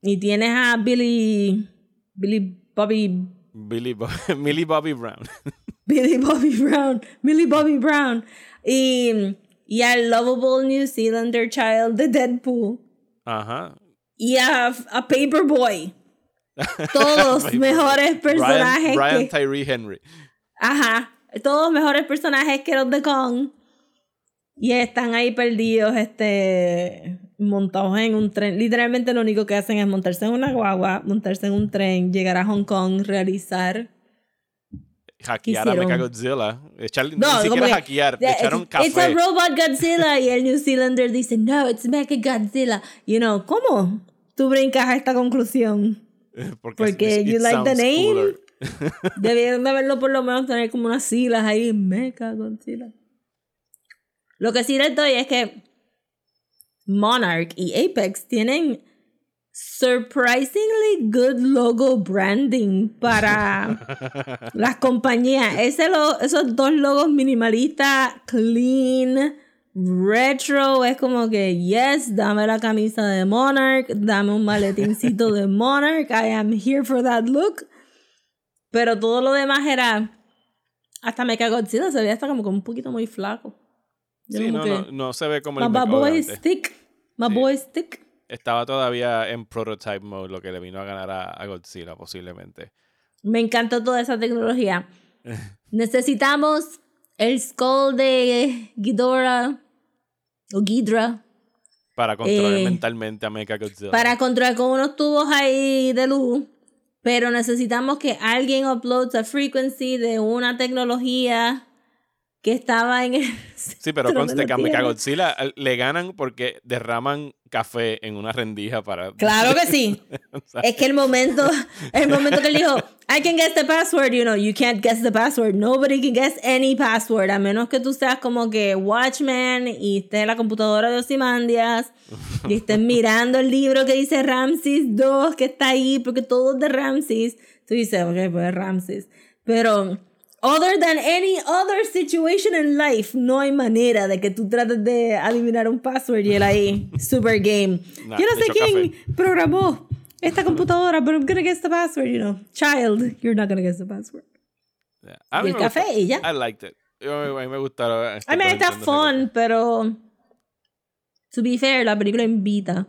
Y tienes a Billy, Billy Bobby, Billy Bo- <laughs> Millie Bobby Brown. <laughs> Billy Bobby Brown, Billy Bobby Brown. Y, y al lovable New Zealander child de Deadpool. Ajá. Y a, a Paperboy. <laughs> Todos Paperboy. mejores personajes Brian. Tyree Henry. Ajá. Todos mejores personajes que los de Kong. Y están ahí perdidos, este. montados en un tren. Literalmente lo único que hacen es montarse en una guagua, montarse en un tren, llegar a Hong Kong, realizar. Hackear a hicieron? Mechagodzilla. Echar, No, ni siquiera que- hackear. Yeah, echaron it's, it's a café. robot Godzilla. y el New Zealander dice, no, it's Mecha Godzilla. You know, ¿cómo? Tú brincas a esta conclusión. <laughs> Porque, porque it you like the name. cooler. Debieron de verlo por lo menos tener como unas siglas ahí, Mecha Godzilla. Lo que sí les doy es que Monarch y Apex tienen surprisingly good logo branding para <laughs> las compañías. Ese lo- esos dos logos minimalistas, clean, retro, es como que, yes, dame la camisa de Monarch, dame un maletincito de <laughs> Monarch, I am here for that look. Pero todo lo demás era. Hasta me cago Godzilla se veía hasta como que un poquito muy flaco. Yo Sí, como no, que, no, no se ve como My el boy. My Sí. boy is thick. Estaba todavía en prototype mode, lo que le vino a ganar a, a Godzilla, posiblemente. Me encantó toda esa tecnología. <laughs> Necesitamos el skull de Ghidorah o Ghidra Para controlar Eh, mentalmente a Mechagodzilla. para controlar con unos tubos ahí de luz. Pero necesitamos que alguien upload a frequency de una tecnología que estaba en el. <laughs> Sí, pero conste que a eh, le ganan porque derraman café en una rendija para... <laughs> Claro que sí. <laughs> O sea, Es que el momento, el momento que él dijo, I can guess the password, you know, you can't guess the password. Nobody can guess any password, a menos que tú seas como que Watchman y estés en la computadora de Osimandias y estés mirando el libro que dice Ramses 2 que está ahí, porque todo es de Ramses. Tú dices, ok, pues es Ramses. Pero, other than any other situation in life, no hay manera de que tú trates de adivinar un password y él ahí, <laughs> super game. Nah, Yo no sé quién café. programó esta computadora, but I'm gonna guess the password, you know. Child, you're not gonna guess the password. a Y mí el me café gustó. y ya. I liked it. Yo- A mí me gustaron. este, I mean, está fun, pero to be fair, la película invita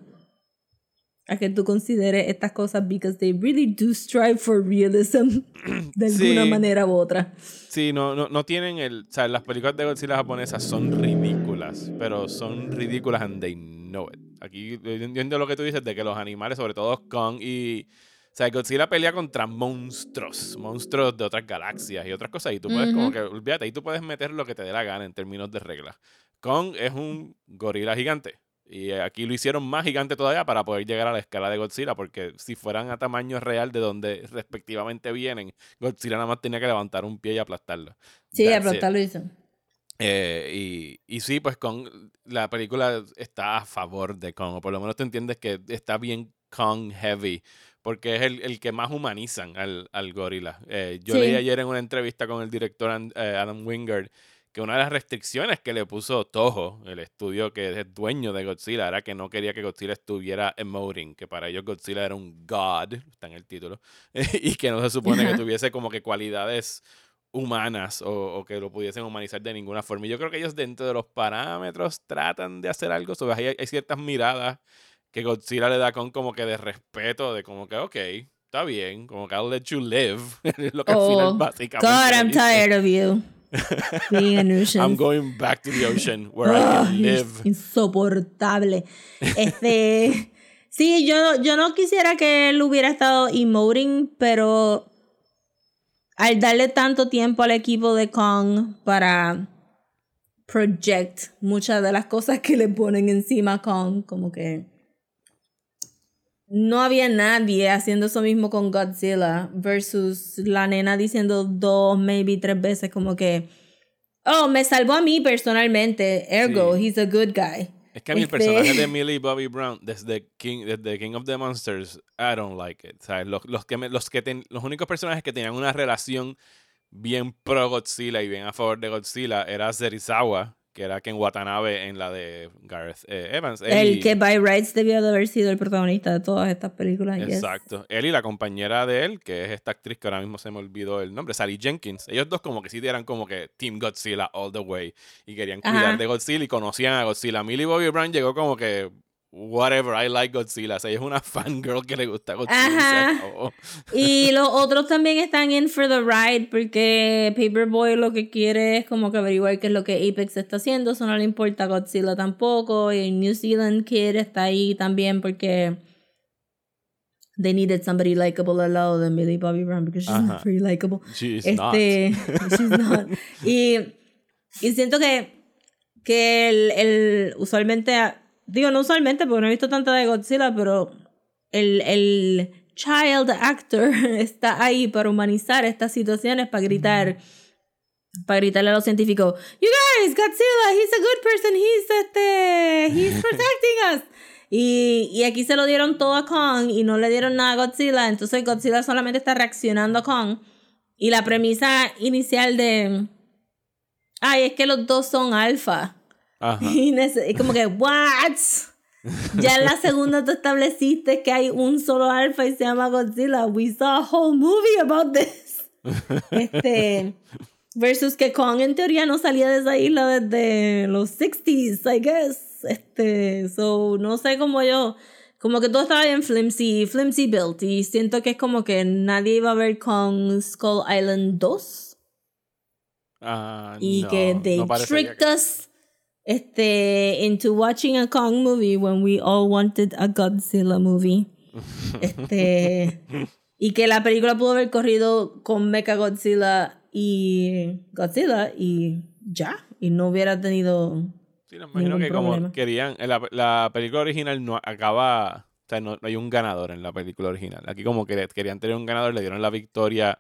a que tú consideres estas cosas because they really do strive for realism <clears throat> de Sí. alguna manera u otra. Sí, no, no, no tienen el. O sea, las películas de Godzilla japonesas son ridículas, pero son ridículas and they know it. Aquí yo entiendo lo que tú dices de que los animales, sobre todo Kong y. O sea, Godzilla pelea contra monstruos, monstruos de otras galaxias y otras cosas. Y tú puedes, como Ujú. que, olvídate, ahí tú puedes meter lo que te dé la gana en términos de reglas. Kong es un gorila gigante. Y eh, aquí lo hicieron más gigante todavía para poder llegar a la escala de Godzilla, porque si fueran a tamaño real de donde respectivamente vienen, Godzilla nada más tenía que levantar un pie y aplastarlo. Sí, That's it. aplastarlo hizo. Eh, y, y sí, pues Kong, la película está a favor de Kong, o por lo menos te entiendes que está bien Kong heavy, porque es el, el que más humanizan al, al gorila. Eh, yo Sí. leí ayer en una entrevista con el director Adam Wingard que una de las restricciones que le puso Toho, el estudio que es dueño de Godzilla, era que no quería que Godzilla estuviera emoting, que para ellos Godzilla era un god, está en el título, <laughs> y que no se supone que tuviese como que cualidades humanas o, o que lo pudiesen humanizar de ninguna forma. Y yo creo que ellos dentro de los parámetros tratan de hacer algo. sobre hay, hay ciertas miradas que Godzilla le da con como que de respeto, de como que, ok, está bien, como que I'll let you live. <laughs> lo que al final Oh, básicamente God, I'm tired of you. Being a nuisance. <laughs> I'm going back to the ocean where I Ay, can live. insoportable. Este. <laughs> sí, yo, yo no quisiera que él hubiera estado emoting, pero al darle tanto tiempo al equipo de Kong para project muchas de las cosas que le ponen encima a Kong, como que no había nadie haciendo eso mismo con Godzilla versus la nena diciendo dos, maybe tres veces como que, oh, me salvó a mí personalmente, ergo, Sí. he's a good guy. Es que a mí el Este- personaje de <laughs> Millie Bobby Brown, desde King, desde King of the Monsters, I don't like it. ¿sabes? Los, los, que me- los, que ten- los únicos personajes que tenían una relación bien pro Godzilla y bien a favor de Godzilla era Serizawa, que era Ken Watanabe en la de Gareth eh, Evans. Él El y- que by rights debió de haber sido el protagonista de todas estas películas. yes. Exacto. Él y la compañera de él, que es esta actriz que ahora mismo se me olvidó el nombre, Sally Jenkins. Ellos dos como que sí eran como que Team Godzilla all the way y querían cuidar Ajá. de Godzilla y conocían a Godzilla. Millie Bobby Brown llegó como que whatever, I like Godzilla. O sea, ella es una <laughs> fangirl que le gusta Godzilla. Ajá. Y <laughs> los otros también están in for the ride porque Paperboy lo que quiere es como que averiguar qué es lo que Apex está haciendo. Eso no le importa a Godzilla tampoco. Y New Zealand Kid está ahí también porque they needed somebody likable al lado de Millie Bobby Brown because she's Ajá. not very likable. She's este, <laughs> she's not. Y, y siento que, que el, el usualmente, digo no usualmente porque no he visto tanta de Godzilla, pero el, el child actor <laughs> está ahí para humanizar estas situaciones, para gritar, para gritarle a los científicos, you guys, Godzilla, he's a good person, he's, este, he's <laughs> protecting us. Y, y aquí se lo dieron todo a Kong y no le dieron nada a Godzilla, entonces Godzilla solamente está reaccionando a Kong. Y la premisa inicial de, ay, es que los dos son alfa. Ajá. Y como que, ¿what? Ya en la segunda tú estableciste que hay un solo alfa y se llama Godzilla. We saw a whole movie about this. Este. Versus que Kong en teoría no salía de esa isla desde los 60s, I guess. Este. So, no sé cómo yo. Como que todo estaba bien flimsy, flimsy built. Y siento que es como que nadie iba a ver Kong Skull Island 2 Ah, y no, que they no tricked que- us este into watching a Kong movie when we all wanted a Godzilla movie. <laughs> este y que la película pudo haber corrido con Mecha Godzilla y Godzilla y ya y no hubiera tenido Sí, me imagino ningún que como querían, en la, la película original no acaba, o sea, no, no hay un ganador en la película original. Aquí como que querían tener un ganador, le dieron la victoria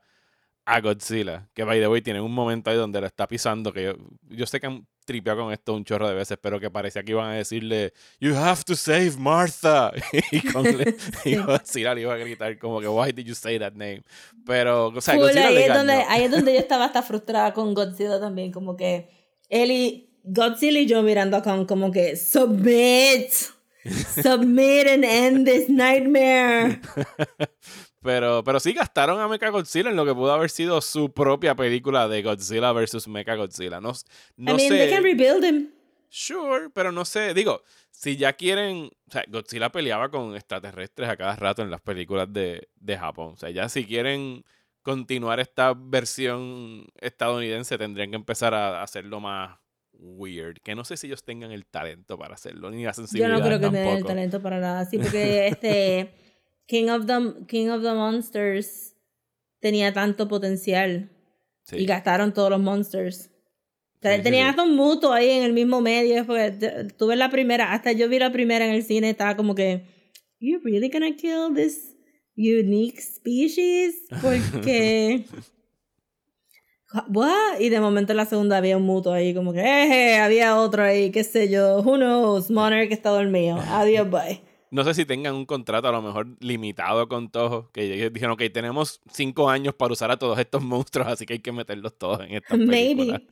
a Godzilla, que by the way tienen un momento ahí donde lo está pisando, que yo, yo sé que han tripeado con esto un chorro de veces, pero que parecía que iban a decirle, You have to save Martha. <laughs> y, con le- <laughs> y Godzilla le iba a gritar como que, Why did you say that name? Pero, o sea, Full, Godzilla ahí, le es donde, ahí es donde yo <laughs> estaba hasta frustrada con Godzilla también, como que él y Godzilla y yo mirando a Kong como que submit, submit and end this nightmare. Pero, pero sí gastaron a Mechagodzilla en lo que pudo haber sido su propia película de Godzilla versus Mechagodzilla. No, no I mean, sé. they can rebuild him. Sure, pero no sé. Digo, si ya quieren. O sea, Godzilla peleaba con extraterrestres a cada rato en las películas de, de Japón. O sea, ya si quieren continuar esta versión estadounidense, tendrían que empezar a hacerlo más weird. Que no sé si ellos tengan el talento para hacerlo, ni la Yo sensibilidad no creo que tengan el tampoco. talento para nada. Sí, porque <laughs> este King of the, King of the Monsters tenía tanto potencial Sí. y gastaron todos los monsters. O sea, Sí, tenían hasta un muto ahí en el mismo medio. Porque tuve la primera, hasta yo vi la primera en el cine, estaba como que, You really gonna kill this unique species? Porque. <laughs> What? Y de momento en la segunda había un muto ahí, como que, eh, había otro ahí, qué sé yo. Who knows? Monarch está dormido. Adiós, bye. No sé si tengan un contrato a lo mejor limitado con Toho, que ellos dijeron, ok, tenemos cinco años para usar a todos estos monstruos, así que hay que meterlos todos en esta Maybe. película.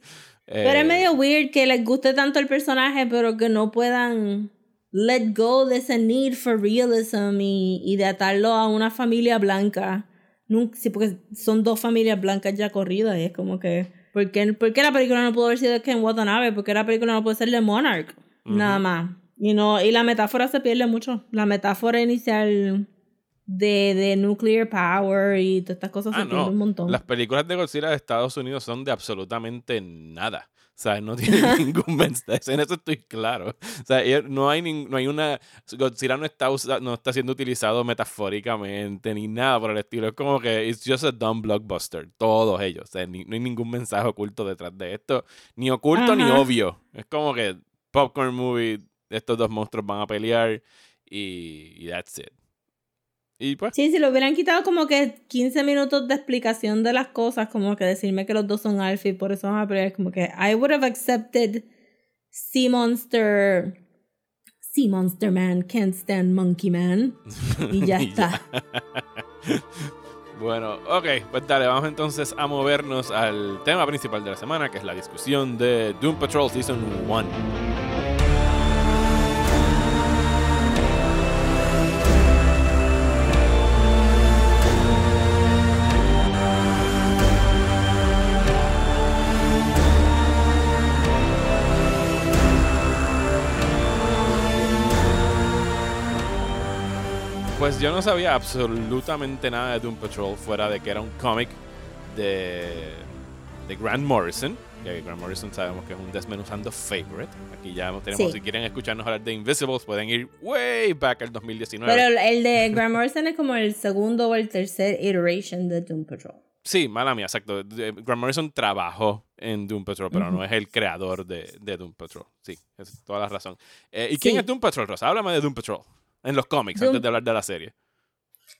Pero Eh, es medio weird que les guste tanto el personaje, pero que no puedan let go de ese need for realism y, y de atarlo a una familia blanca. Nunca, sí, porque son dos familias blancas ya corridas y es como que... ¿por qué, por qué la película no pudo haber sido Ken Watanabe? ¿Por qué la película no puede ser de Monarch? Nada más. Y, no, y la metáfora se pierde mucho. La metáfora inicial de, de nuclear power y todas estas cosas Ah, se pierde no. un montón. Las películas de Godzilla de Estados Unidos son de absolutamente nada. O sea, no tiene <laughs> ningún mensaje. En eso estoy claro. O sea, ella- no hay, nin- no hay una. Godzilla no está, usa- no está siendo utilizado metafóricamente ni nada por el estilo. Es como que it's just a dumb blockbuster. Todos ellos. O sea, ni- no hay ningún mensaje oculto detrás de esto. Ni oculto ni Ajá. obvio. Es como que popcorn movie. Estos dos monstruos van a pelear. Y, y that's it. Y pues. Sí, si lo hubieran quitado como que 15 minutos de explicación de las cosas, como que decirme que los dos son alfa y por eso van a pelear, como que I would have accepted Sea Monster. Sea Monster Man can't stand Monkey Man. Y ya <laughs> está. Bueno, ok, pues dale, vamos entonces a movernos al tema principal de la semana, que es la discusión de Doom Patrol Season 1. Pues yo no sabía absolutamente nada de Doom Patrol fuera de que era un cómic de, de Grant Morrison. Que Grant Morrison sabemos que es un desmenuzando favorite. Aquí ya tenemos, Sí. si quieren escucharnos hablar de Invisibles, pueden ir way back al 2019. Pero el- de Grant Morrison es como el segundo o el tercer iteration de Doom Patrol. Sí, mala mía, exacto. Grant Morrison trabajó en Doom Patrol, pero no es el creador de, de Doom Patrol. Sí, es toda la razón. Eh, ¿Y quién Sí. es Doom Patrol, Rosa? Háblame de Doom Patrol. En los cómics, Doom- antes de hablar de la serie.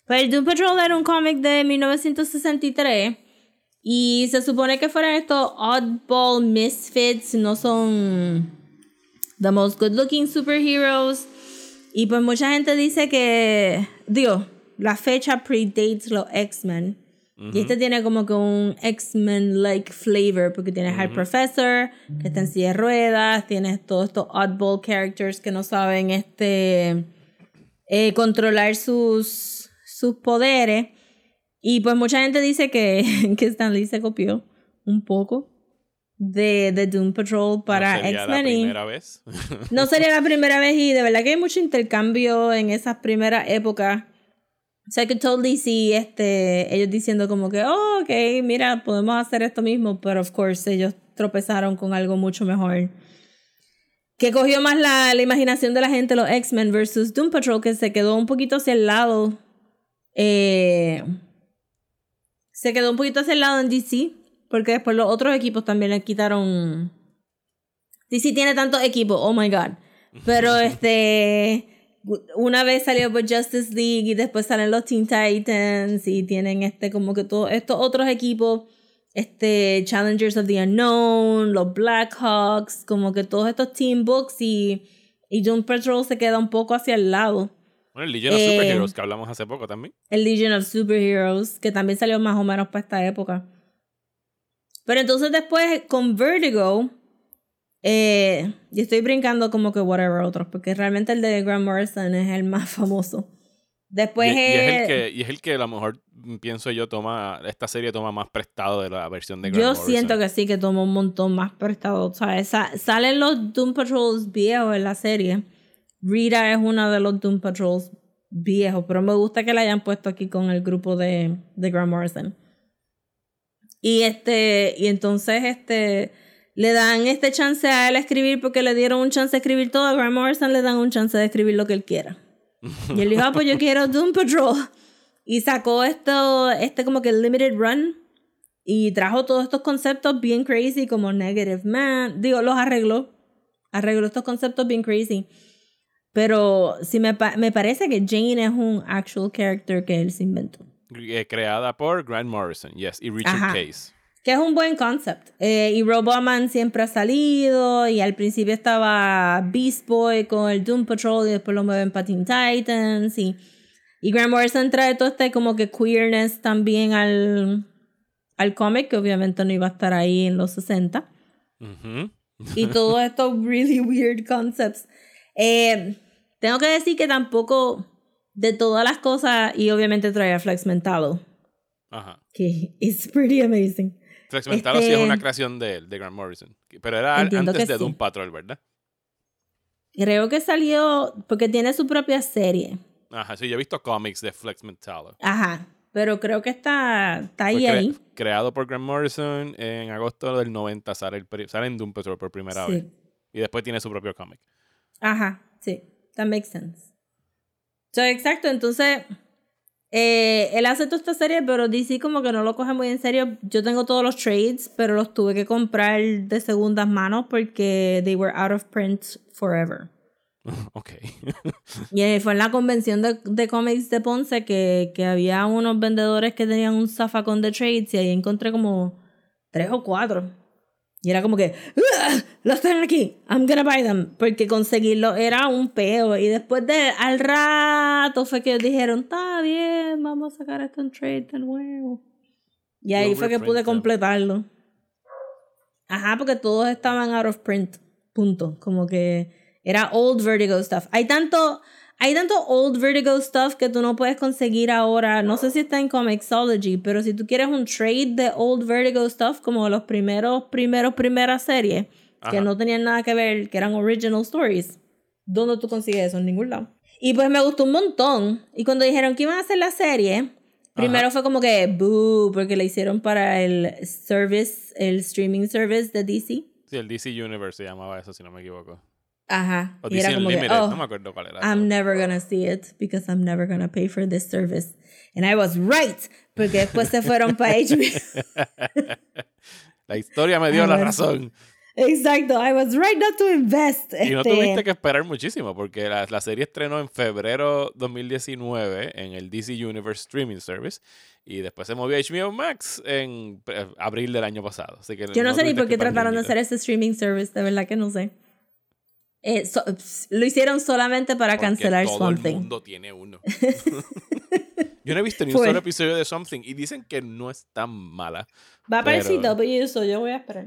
Pues Doom Patrol era un cómic de 1963 y se supone que fueran estos oddball misfits, no son the most good looking superheroes. Y pues mucha gente dice que, digo, la fecha predates los X-Men. Y este tiene como que un X-Men-like flavor, porque tiene High Professor, que está en silla de ruedas, tienes todos estos oddball characters que no saben este eh, controlar sus, sus poderes. Y pues mucha gente dice que, <laughs> que Stan Lee se copió un poco de, de Doom Patrol para no sería la X-Men. primera vez. <laughs> no sería la primera vez y de verdad que hay mucho intercambio en esas primeras épocas. O sea, que totally see este, ellos diciendo como que, oh, ok, mira, podemos hacer esto mismo, pero of course ellos tropezaron con algo mucho mejor. Que cogió más la, la imaginación de la gente, los X-Men versus Doom Patrol, que se quedó un poquito hacia el lado. eh, se quedó un poquito hacia el lado en DC, porque después los otros equipos también le quitaron. DC tiene tantos equipos, oh my god. Pero <laughs> este. Una vez salió por Justice League y después salen los Teen Titans y tienen este como que todos estos otros equipos, este Challengers of the Unknown, los Blackhawks, como que todos estos team books y, y Doom Patrol se queda un poco hacia el lado. Bueno, el Legion of Eh, Superheroes que hablamos hace poco también. El Legion of Superheroes, que también salió más o menos para esta época. Pero entonces después con Vertigo, eh, yo estoy brincando como que whatever otros, porque realmente el de Grant Morrison es el más <laughs> famoso. Después y, y es el eh, que, y es el que a lo mejor pienso yo toma esta serie toma más prestado de la versión de Grant yo Morrison. siento que sí, que toma un montón más prestado. O sea, sa- salen los Doom Patrols viejos en la serie. Rita es una de los Doom Patrols viejos, pero me gusta que la hayan puesto aquí con el grupo de, de Grant Morrison. Y este, y entonces este le dan este chance a él a escribir porque le dieron un chance de escribir todo. A Grant Morrison le dan un chance de escribir lo que él quiera. Y él dijo, ah, pues yo quiero Doom Patrol. Y sacó esto, este como que limited run. Y trajo todos estos conceptos bien crazy como Negative Man. Digo, los arregló. Arregló estos conceptos bien crazy. Pero sí me, pa- me parece que Jane es un actual character que él se inventó. Eh, creada por Grant Morrison, yes, y Richard Ajá. Case. Que es un buen concept. Eh, y Robotman siempre ha salido. Y al principio estaba Beast Boy con el Doom Patrol. Y después lo mueven para Teen Titans. Y, y Grant Morrison trae todo este como que queerness también al, al cómic. Que obviamente no iba a estar ahí en los 60. Ujú. y <laughs> todos estos really weird concepts. Eh, tengo que decir que tampoco de todas las cosas, y obviamente trae a Flex Mentalo, Ajá. que es pretty amazing. Flex Mentalo sí es una creación de él, de Grant Morrison. Pero era antes de sí. Doom Patrol, ¿verdad? Creo que salió porque tiene su propia serie. Ajá, sí, yo he visto cómics de Flex Mentalo. Ajá. pero creo que está, está ahí, cre- ahí. creado por Grant Morrison en agosto del 90 sale, el, sale en Doom Patrol por primera vez. Sí. Y después tiene su propio cómic. Ajá, sí. That makes sense. So, exacto, entonces eh, él hace toda esta serie, pero DC como que no lo coge muy en serio. Yo tengo todos los trades, pero los tuve que comprar de segundas manos porque they were out of print forever. <laughs> ok. <laughs> Y eh, fue en la convención de, de cómics de Ponce que, que había unos vendedores que tenían un zafacón de trades y ahí encontré como tres o cuatro. Y era como que, "Ugh, los tienen aquí, I'm gonna buy them. Porque conseguirlo era un peo. Y después de, al rato fue que dijeron, está bien, vamos a sacar esto en trade de nuevo. Y ahí fue que pude completarlo. Ajá, porque todos estaban out of print. Punto. Como que era old Vertigo stuff. Hay tanto, hay tanto old Vertigo stuff que tú no puedes conseguir ahora. No sé si está en Comixology, pero si tú quieres un trade de old Vertigo stuff, como los primeros, primeros, primeras series, que Ajá. no tenían nada que ver, que eran original stories, ¿dónde tú consigues eso? En ningún lado. Y pues me gustó un montón. Y cuando dijeron que iban a hacer la serie, primero fue como que, boo, porque la hicieron para el service, el streaming service de DC. Sí, el DC Universe se llamaba eso, si no me equivoco. Ajá. O y era como que, oh, no me acuerdo cuál era. I'm never gonna see it because I'm never gonna pay for this service. And I was right, porque después se fueron para <laughs> HBO. La historia me dio la razón. Exacto, I was right not to invest. Y no Este, tuviste que esperar muchísimo, porque la, la serie estrenó en febrero 2019 en el DC Universe Streaming Service y después se movió a HBO Max en eh, abril del año pasado. Así que Yo no sé ni por qué trataron de hacer ese streaming service, de verdad que no sé. Eh, so- lo hicieron solamente para Porque cancelar todo Swamp el mundo tiene uno. <laughs> Yo no he visto ni un Fue. solo episodio de Something y dicen que no es tan mala, Va pero- CW, so yo voy a esperar.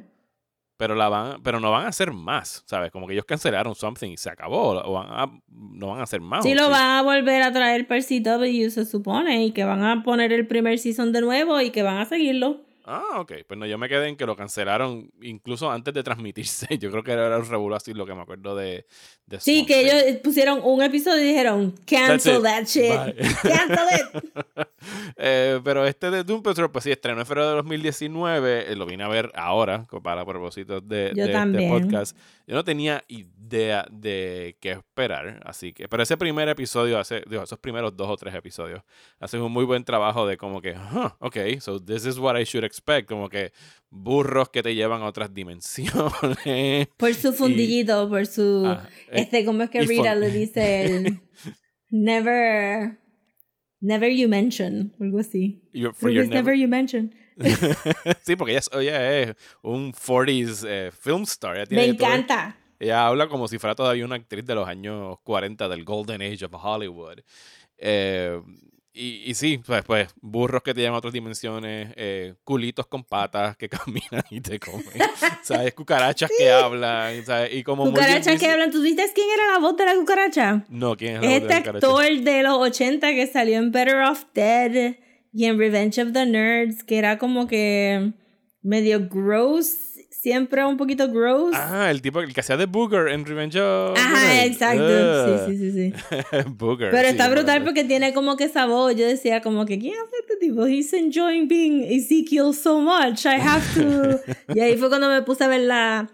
pero la van, pero no van a hacer más, ¿sabes? Como que ellos cancelaron Something y se acabó, o van a- no van a hacer más. Sí, ¿o lo van a volver a traer para el CW, se supone, y que van a poner el primer season de nuevo y que van a seguirlo. Ah, ok. Pues no, yo me quedé en que lo cancelaron incluso antes de transmitirse. <laughs> Yo creo que era un revuelo así lo que me acuerdo de, de Sí, que ellos pusieron un episodio y dijeron, cancel that shit. <laughs> Cancel it. <laughs> Eh, pero este de Doom Patrol, pues sí, estrenó en febrero de 2019. eh, lo vine a ver ahora, para propósitos de, Yo de este podcast. Yo no tenía idea de qué esperar, así que... Pero ese primer episodio, hace, digo, esos primeros dos o tres episodios, hacen un muy buen trabajo de como que, huh, ok, so this is what I should expect. Como que burros que te llevan a otras <laughs> dimensiones. Por su fundillito, por su... Ah, eh, este, ¿cómo es que Rita le dice el... <laughs> Never... Never you mention, algo así. your- for your never you mention. <laughs> sí, porque ella es, ella es un 40s eh, film star. Ella Me tiene todo- encanta. Ella habla como si fuera todavía una actriz de los años 40 del Golden Age of Hollywood. Eh, y, y sí, pues, pues burros que te llevan a otras dimensiones, eh, culitos con patas que <laughs> caminan y te comen, <laughs> ¿sabes? Cucarachas que hablan, ¿sabes? Y como muy Cucarachas que dice- hablan. ¿Tú viste quién era la voz de la cucaracha? No, ¿quién es la Es voz de este la cucaracha? actor de los 80 que salió en Better Off Dead y en Revenge of the Nerds, que era como que medio gross, siempre un poquito gross. Ah, el tipo el que hacía de Booger en Revenge of the Ajá, exacto. Ugh. Sí, sí, sí, sí. <laughs> Booger. Pero sí, está brutal porque tiene como que esa voz. Yo decía como que, ¿quién hace este tipo? He's enjoying being Ezekiel so much. I have to... <laughs> y ahí fue cuando me puse a ver la...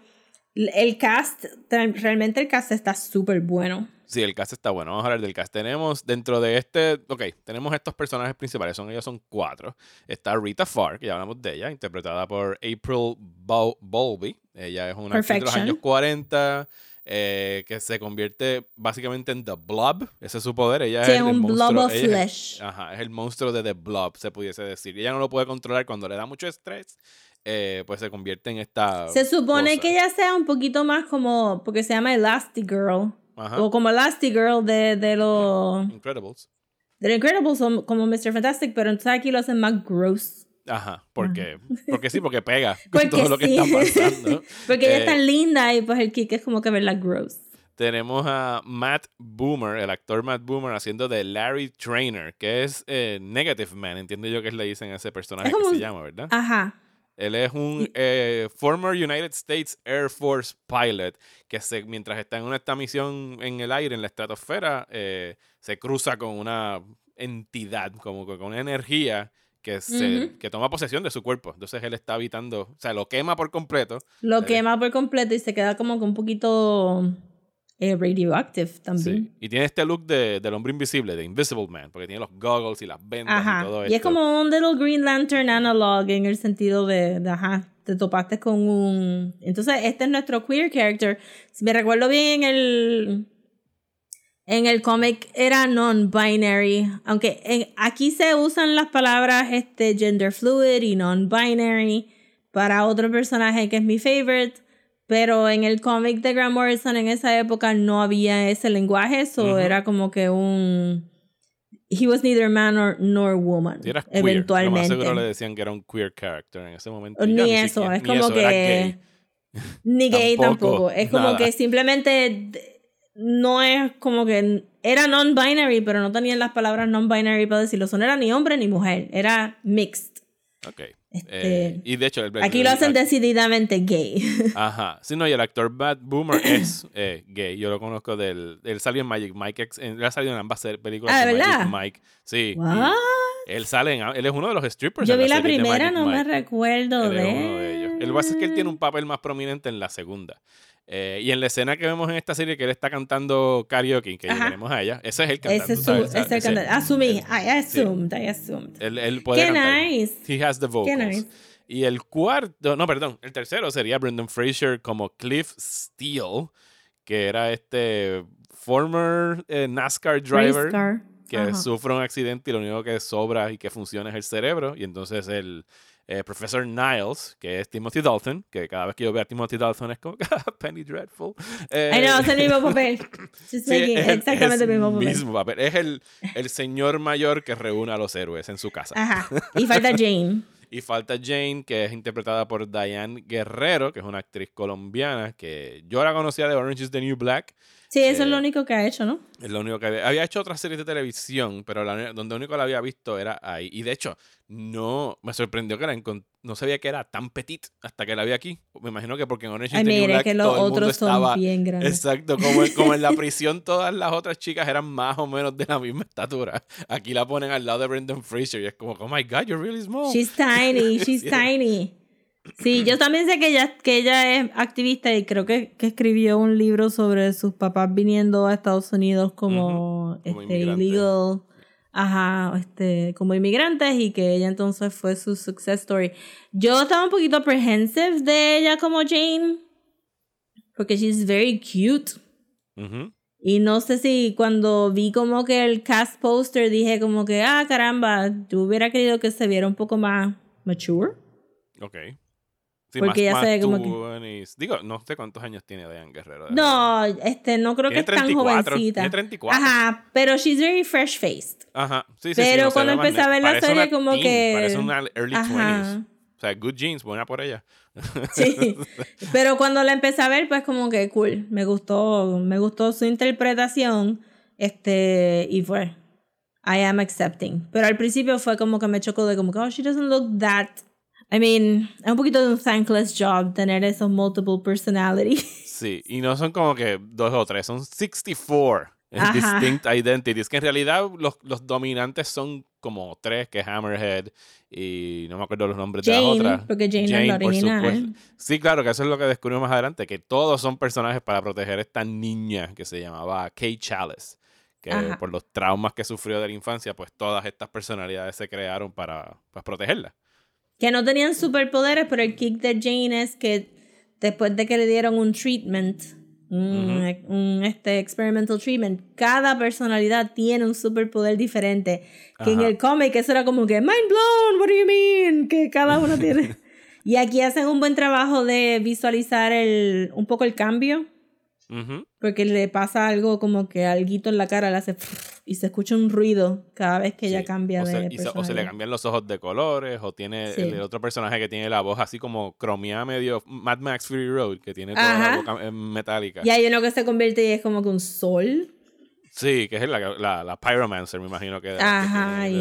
El cast, realmente el cast está súper bueno. Sí, el cast está bueno. Vamos a hablar del cast. Tenemos dentro de este. Ok, tenemos estos personajes principales. Son ellos son cuatro. Está Rita Farr, que ya hablamos de ella, interpretada por April Bow- Bowlby. Ella es una actriz de los años 40. eh, que se convierte básicamente en The Blob. Ese es su poder. Ella Sí, es el, un blob monstruo. of ella es el- flesh. ajá, es el monstruo de The Blob, se pudiese decir. Ella no lo puede controlar cuando le da mucho estrés. eh, pues se convierte en esta. Se supone cosa. que ella sea un poquito más como, porque se llama Elastigirl, Ajá. o como Elastigirl de, de los Incredibles. de los Incredibles, o como Mr. Fantastic, pero entonces aquí lo hacen más gross. Ajá, porque, porque sí, porque pega <laughs> con Porque todo lo que está pasando. <laughs> Porque ella Eh, es tan linda y pues el kick es como que verla gross. Tenemos a Matt Boomer, el actor Matt Boomer, haciendo de Larry Trainer, que es eh, Negative Man, entiendo yo que le dicen a ese personaje Es como que se llama, ¿verdad? Ajá. Él es un eh, former United States Air Force pilot que se, mientras está en una esta misión en el aire, en la estratosfera, eh, se cruza con una entidad, como con una energía que, se, que toma posesión de su cuerpo. Entonces él está habitando, o sea, lo quema por completo. Lo Eh. quema por completo y se queda como que un poquito eh, radioactive también. Sí. Y tiene este look de, del hombre invisible, de Invisible Man, porque tiene los goggles y las vendas y Ajá. todo Y es como un little Green Lantern analog en el sentido de, de, ajá, te topaste con un... Entonces, este es nuestro queer character. Si me recuerdo bien, en el... En el cómic era non-binary, aunque en- aquí se usan las palabras este, gender fluid y non-binary para otro personaje que es mi favorite, pero en el cómic de Grant Morrison en esa época no había ese lenguaje, eso Ujú. era como que un... He was neither man or, nor woman, Si eras queer, lo más eventualmente. seguro le decían que era un queer character en ese momento. Ni eso, siquiera- es ni como eso, era que... gay. Ni <laughs> gay Tampoco, tampoco. Es como nada. que simplemente no es como que era non-binary, pero no tenían las palabras non-binary para decirlo. Eso no era ni hombre ni mujer, era mixed. Ok. Este, Eh, y de hecho, el, aquí lo hacen el- decididamente gay. <laughs> Ajá. Sí, no, y el actor Matt Boomer es eh, gay. Yo lo conozco del. Él salió en Magic Mike. ex- en- él ha salido en ambas películas Ah, de ¿verdad? Magic Mike. Sí. Él sale en. Él es uno de los strippers. Yo vi la primera, no me recuerdo Él de es uno de ellos. El pasa es que él tiene un papel más prominente en la segunda. Eh, y en la escena que vemos en esta serie que él está cantando karaoke, que llegaremos a ella, ese es el cantante. Ese ¿sabes? Ese ese- cantante. Asumí, él- I assumed, I assumed. Él, él puede Qué cantar. nice. He has the vocals. nice. Y el cuarto, no, perdón, el tercero sería Brendan Fraser como Cliff Steele, que era este former eh, NASCAR driver que Ajá. sufre un accidente y lo único que sobra y que funciona es el cerebro. Y entonces el eh, profesor Niles, que es Timothy Dalton, que cada vez que yo veo a Timothy Dalton es como <laughs> Penny Dreadful. Eh, I know, es el mismo papel. <laughs> Sí, es exactamente el mismo papel. mismo papel. Es el, el señor mayor que reúne a los héroes en su casa. Ajá. Y falta <laughs> Jane. Y falta Jane, que es interpretada por Diane Guerrero, que es una actriz colombiana que yo la conocía de Orange is the New Black. Sí, eso es lo único que ha hecho, ¿no? Es lo único que había, había hecho otras series de televisión, pero la, donde único la había visto era ahí. Y de hecho, no me sorprendió que la no sabía que era tan petit hasta que la vi aquí. Me imagino que porque en Orange Ay, mire, Black que los todo el mundo otros son estaba bien grandes. Exacto, como, en- como en la <laughs> prisión todas las otras chicas eran más o menos de la misma estatura. Aquí la ponen al lado de Brendan Fraser y es como, oh my god, you're really small. She's tiny, <laughs> she's tiny. Sí, yo también sé que ella, que ella es activista y creo que, que escribió un libro sobre sus papás viniendo a Estados Unidos como, Ujú, como este, illegal, ajá, este, como inmigrantes y que ella entonces fue su success story. Yo estaba un poquito apprehensive de ella como Jane, porque she's very cute. Ujú. Y no sé si cuando vi como que el cast poster dije como que, ah, caramba, yo hubiera querido que se viera un poco más mature. Ok. Sí, Porque ya se ve como que- 20s. Digo, no sé cuántos años tiene Diane Guerrero. No, este, no creo que es tan 34, jovencita. tiene 34. Ajá, pero she's very fresh faced. Ajá. Sí, sí, sí, Pero no se cuando más empecé a ver la serie como teen, que- Parece una early 20s. Ajá. O sea, good jeans, buena por ella. Sí. Pero cuando la empecé a ver, pues como que cool. Me gustó, me gustó su interpretación. Este, y fue. I am accepting. Pero al principio fue como que me chocó de como que, oh, she doesn't look that. I mean, es un poquito de un thankless job tener esos multiple personalities. <laughs> Sí, y no son como que dos o tres, son 64 Ajá. distinct identities, que en realidad los, los dominantes son como tres, que es Hammerhead y no me acuerdo los nombres de las Jane, otras. porque Jane es la por original. Sí, claro, que eso es lo que descubrimos más adelante, que todos son personajes para proteger a esta niña que se llamaba Kay Chalice, que Ajá. por los traumas que sufrió de la infancia, pues todas estas personalidades se crearon para pues, protegerla. Que no tenían superpoderes, pero el kick de Jane es que después de que le dieron un treatment, un, un, este experimental treatment, cada personalidad tiene un superpoder diferente. Que en el cómic eso era como que mind blown, what do you mean? Que cada uno <laughs> tiene. y aquí hacen un buen trabajo de visualizar el, un poco el cambio. Ujú. Porque le pasa algo como que alguito en la cara le hace y se escucha un ruido cada vez que ella Sí. cambia o de se, o se le cambian los ojos de colores, o tiene Sí. el, el otro personaje que tiene la voz así como cromeada medio Mad Max Fury Road, que tiene toda Ajá. la boca eh, metálica. Y hay uno que se convierte y es como que un sol. Sí, que es la, la, la Pyromancer, me imagino que,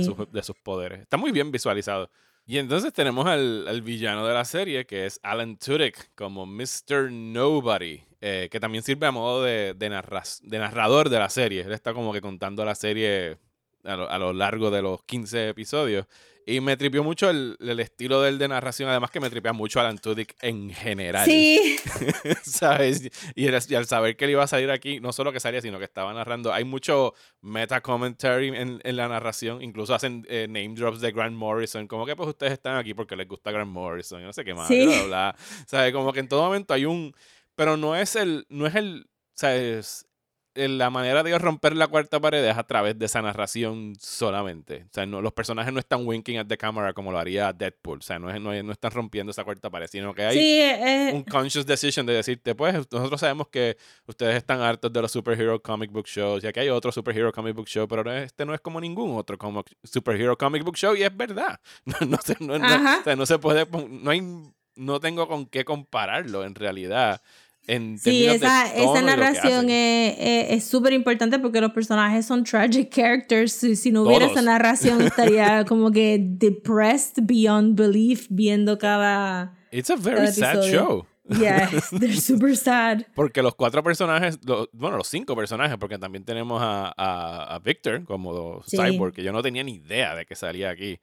sus, de sus poderes. Está muy bien visualizado. Y entonces tenemos al, al villano de la serie, que es Alan Tudyk, como Mr. Nobody, eh, que también sirve a modo de, de, narras- de narrador de la serie. Él está como que contando la serie a lo, a lo largo de los 15 episodios. Y me tripió mucho el, el estilo del de narración, además que me tripea mucho Alan Tudyk en general. Sí, <laughs> ¿Sabes? Y, el- y al saber que él iba a salir aquí, no solo que salía, sino que estaba narrando. Hay mucho meta commentary en, en la narración. Incluso hacen eh, name drops de Grant Morrison. Como que pues ustedes están aquí porque les gusta Grant Morrison. No sé qué más. Sí. Bla, bla, bla. ¿Sabes? Como que en todo momento hay un. Pero no es el. No es el. ¿Sabes? el- La manera de romper la cuarta pared es a través de esa narración solamente. O sea, no, los personajes no están winking at the camera como lo haría Deadpool. O sea, no, es, no, es- no están rompiendo esa cuarta pared, sino que hay sí, eh, un conscious decision de decirte, pues nosotros sabemos que ustedes están hartos de los superhero comic book shows, y aquí hay otro superhero comic book show, pero es- este no es como ningún otro como superhero comic book show y es verdad. <laughs> No, se, o sea, no se puede, no hay, no tengo con qué compararlo en realidad. En Sí, términos de esa, tono esa narración es- súper importante porque los personajes son tragic characters. Si, si no hubiera Todos. esa narración, <laughs> estaría como que depressed beyond belief viendo cada. It's a very sad show. Yes, <laughs> they're super sad. Porque los cuatro personajes, los- bueno, los cinco personajes, porque también tenemos a, a, a Victor como Sí. Cyborg, que yo no tenía ni idea de que salía aquí.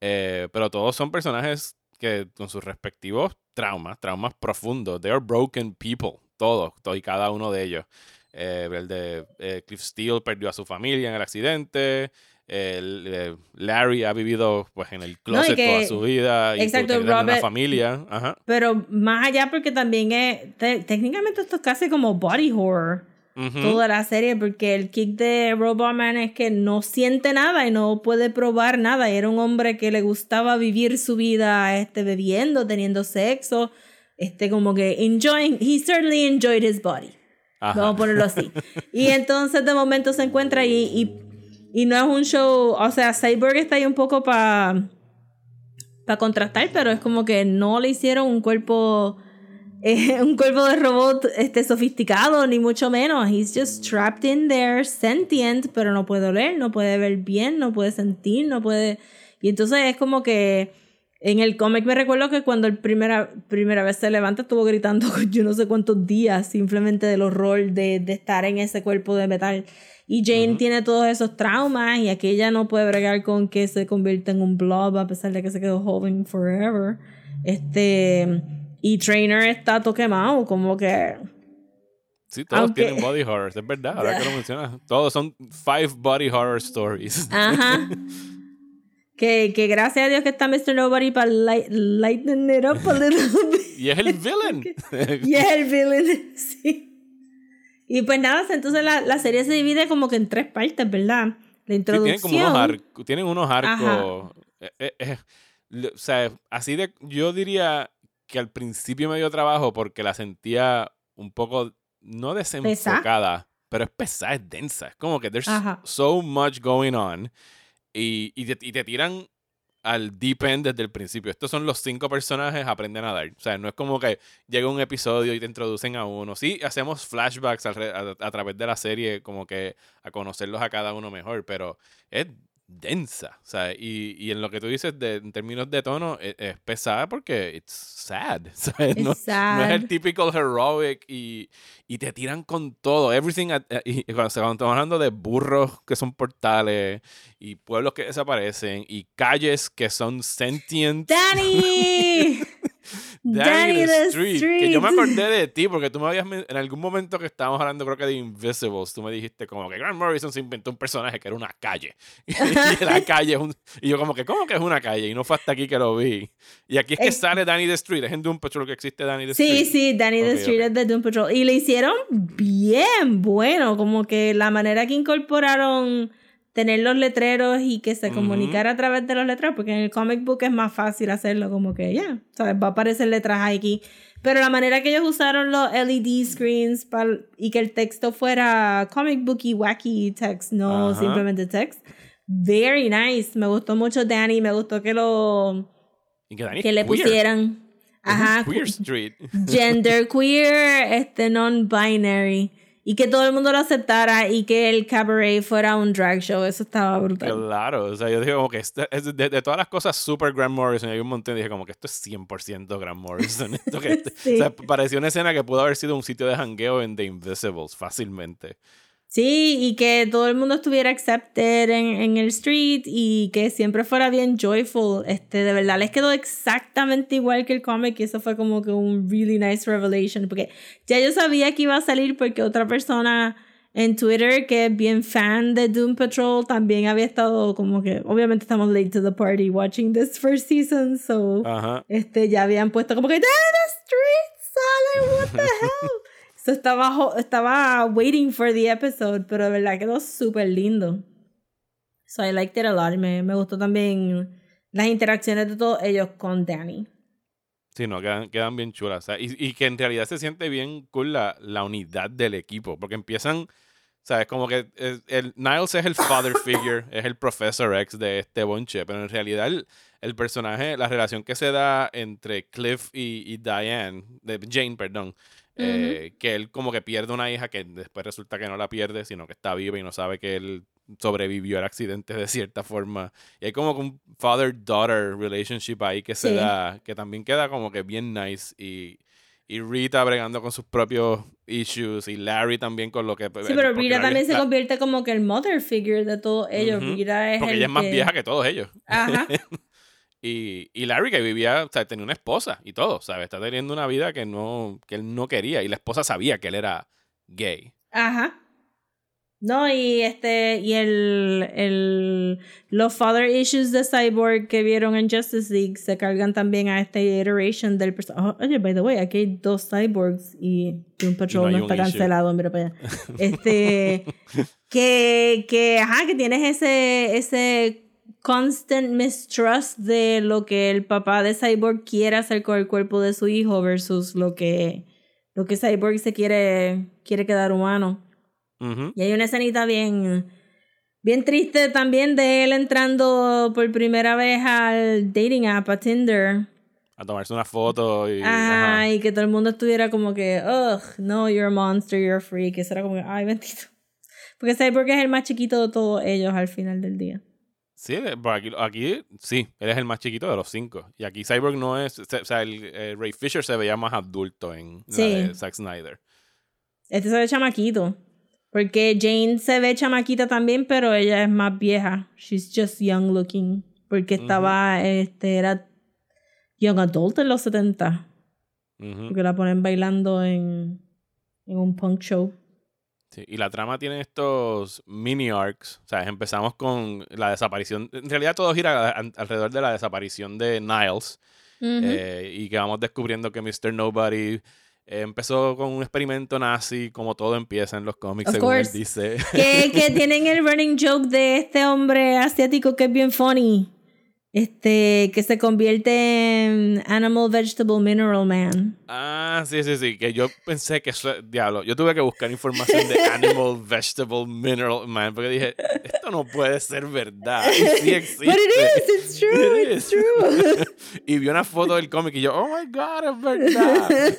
Eh, pero todos son personajes que con sus respectivos traumas, traumas profundos. They are broken people, todos, todo y cada uno de ellos. Eh, el de eh, Cliff Steele perdió a su familia en el accidente. El, eh, Larry ha vivido pues en el closet que- toda su vida y exacto, una Robert- familia. Ajá. Pero más allá, porque también es. te- técnicamente esto es casi como body horror. Toda la serie, porque el kick de Robotman es que no siente nada y no puede probar nada. Y era un hombre que le gustaba vivir su vida este, bebiendo, teniendo sexo, este, como que enjoying. He certainly enjoyed his body. Ajá. Vamos a ponerlo así. <laughs> Y entonces de momento se encuentra y, y, y no es un show, o sea, Cyborg está ahí un poco para para contrastar, pero es como que no le hicieron un cuerpo eh, un cuerpo de robot este sofisticado ni mucho menos. He's just trapped in there, sentient, pero no puede oler, no puede ver bien, no puede sentir, no puede y entonces es como que en el cómic me recuerdo que cuando el primera, primera vez se levanta estuvo gritando <laughs> yo no sé cuántos días simplemente del horror de, de estar en ese cuerpo de metal. Y Jane tiene todos esos traumas y aquella no puede bregar con que se convierta en un blob a pesar de que se quedó joven forever. Este, y Trainer está todo quemado, como que... Sí, todos Aunque- tienen body horrors, es verdad, ahora que lo <laughs> mencionas. Todos son five body horror stories. Ajá. <laughs> que, que gracias a Dios que está Mr. Nobody para light, lighten it up a little <laughs> bit. y es el villain. Y es el villain, sí. Y pues nada, entonces la, la serie se divide como que en tres partes, ¿verdad? La Sí, introducción. tienen como unos arcos. Tienen unos arcos. eh, eh, eh, o sea, así de. Yo diría que al principio me dio trabajo porque la sentía un poco. No desenfocada, pero es pesada, es densa. Es como que there's Ajá. so much going on. Y, y, te, y te tiran al deep end desde el principio. Estos son los cinco personajes, aprenden a dar. O sea, no es como que llega un episodio y te introducen a uno. Sí, hacemos flashbacks alre- a, a través de la serie, como que a conocerlos a cada uno mejor, pero es densa. O sea, y, y en lo que tú dices de, en términos de tono, es, es pesada porque it's sad. <laughs> ¿sabes? It's No, no es el typical heroic y, y te tiran con todo. Everything. at- eh, y cuando, cuando estamos hablando de burros que son portales y pueblos que desaparecen y calles que son sentient. ¡Danny! <laughs> <laughs> Danny the the Street. Que yo me Street. acordé de ti porque tú me habías en algún momento que estábamos hablando creo que de Invisibles, tú me dijiste como que Grant Morrison se inventó un personaje que era una calle. <laughs> y la <laughs> calle es un y yo como que ¿cómo que es una calle? Y no fue hasta aquí que lo vi. Y aquí es que Eh, sale Danny the Street, es en Doom Patrol que existe Danny the Sí, Street. sí, Danny the Ok, Street ok. es de Doom Patrol. Y le hicieron bien bueno, como que la manera que incorporaron tener los letreros y que se comunicara a través de los letreros, porque en el comic book es más fácil hacerlo, como que ya, ¿sabes? Va a aparecer letras aquí. Pero la manera que ellos usaron los LED screens pal- y que el texto fuera comic booky, wacky text, no Ajá. simplemente text. Very nice. Me gustó mucho Danny, me gustó que lo que que le pusieran ajá, Queer Street. gender <laughs> queer, este non-binary y que todo el mundo lo aceptara y que el cabaret fuera un drag show, eso estaba brutal. Claro, o sea, yo dije como que esta- es de, de todas las cosas super Grant Morrison, hay un montón, dije como que esto es 100% Grant Morrison. <laughs> Esto que Sí. <laughs> O sea, pareció una escena que pudo haber sido un sitio de jangueo en The Invisibles fácilmente. Sí, y que todo el mundo estuviera accepted en, en, el street y que siempre fuera bien joyful. Este, de verdad les quedó exactamente igual que el cómic y eso fue como que un really nice revelation. Porque ya yo sabía que iba a salir porque otra persona en Twitter que es bien fan de Doom Patrol también había estado como que obviamente estamos late to the party watching this first season so Ajá. este ya habían puesto como que "Ah, the street sale what the hell so estaba estaba waiting for the episode pero de verdad quedó súper lindo so I liked it a lot me, me gustó también las interacciones de todos ellos con Danny Sí, no, quedan, quedan bien chulas. sea, y, y que en realidad se siente bien cool la, la unidad del equipo. Porque empiezan, ¿sabes? Como que el, el- Niles es el father <laughs> figure, es el Professor X de este bonche. Pero en realidad el, el personaje, la relación que se da entre Cliff y, y Diane, de Jane, perdón, eh, que él como que pierde una hija que después resulta que no la pierde, sino que está viva y no sabe que él sobrevivió al accidente de cierta forma. Y hay como un father-daughter relationship ahí que se Sí. da, que también queda como que bien nice. Y, y Rita bregando con sus propios issues y Larry también con lo que... sí pero Rita Larry también es se convierte como que el mother figure de todos ellos Ujú, Rita es Porque el ella es más vieja que todos ellos. ajá <laughs> Y, y Larry que vivía, o sea, tenía una esposa y todo, ¿sabes? Está teniendo una vida que no que él no quería y la esposa sabía que él era gay. Ajá. No, y este, y el, el, los father issues de Cyborg que vieron en Justice League se cargan también a esta iteration del personaje. oye, by the way, aquí hay dos cyborgs y Patrol hay no, un está cancelado, mira para allá. <laughs> Este, que, que, ajá, que tienes ese, ese constant mistrust de lo que el papá de Cyborg quiere hacer con el cuerpo de su hijo versus lo que, lo que Cyborg se quiere, quiere quedar humano. Ujú. Y hay una escenita bien, bien triste también de él entrando por primera vez al dating app, a Tinder. A tomarse una foto y... ajá. Ay, que todo el mundo estuviera como que, ugh, no, you're a monster, you're a freak. Eso era como que, ay, bendito. Porque Cyborg es el más chiquito de todos ellos al final del día. Sí, por aquí, aquí sí, él es el más chiquito de los cinco. Y aquí Cyborg no es... O sea, el, eh, Ray Fisher se veía más adulto en la Sí. de Zack Snyder. Este se ve chamaquito. Porque Jane se ve chamaquita también, pero ella es más vieja. She's just young looking. Porque estaba, este, era young adult en los 70. Ujú. Porque la ponen bailando en, en un punk show. Sí, y la trama tiene estos mini arcs. O sea, empezamos con la desaparición. En realidad todo gira alrededor de la desaparición de Niles. eh, y que vamos descubriendo que Mr. Nobody eh, empezó con un experimento nazi, como todo empieza en los cómics, Of según él course. dice. que, que <laughs> tienen el running joke de este hombre asiático que es bien funny. Este, que se convierte en Animal Vegetable Mineral Man. ah, sí, sí, sí. Que yo pensé que eso, diablo, yo tuve que buscar información de Animal <laughs> Vegetable Mineral Man, porque dije, esto no puede ser verdad. Y sí existe. But it is, it's true, It it's true. <laughs> y vi una foto del cómic y yo, oh my god, es verdad.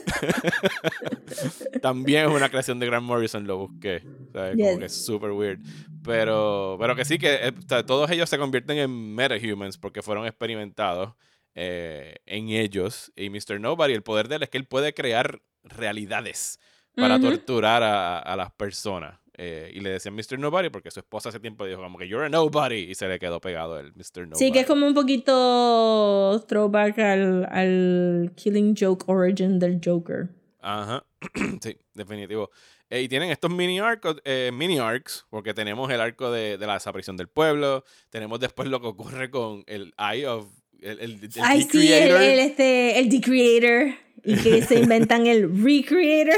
<laughs> También es una creación de Grant Morrison, lo busqué. ¿Sabes? Yes. Como que es super weird. Pero, pero que sí, que eh, todos ellos se convierten en metahumans porque fueron experimentados eh, en ellos. Y Mr. Nobody, el poder de él es que él puede crear realidades para torturar a, a las personas. Eh, y le decían Mr. Nobody porque su esposa hace tiempo dijo como que you're a nobody y se le quedó pegado el Mr. Nobody. Sí, que es como un poquito throwback al, al Killing Joke origin del Joker. Ajá, <clears throat> sí, definitivo. Eh, y tienen estos mini arcos, eh, mini arcs, porque tenemos el arco de, de la desaparición del pueblo, tenemos después lo que ocurre con el Eye of el, el, el Ay, sí, el, el, este, el Decreator. Y que se <laughs> inventan el Recreator.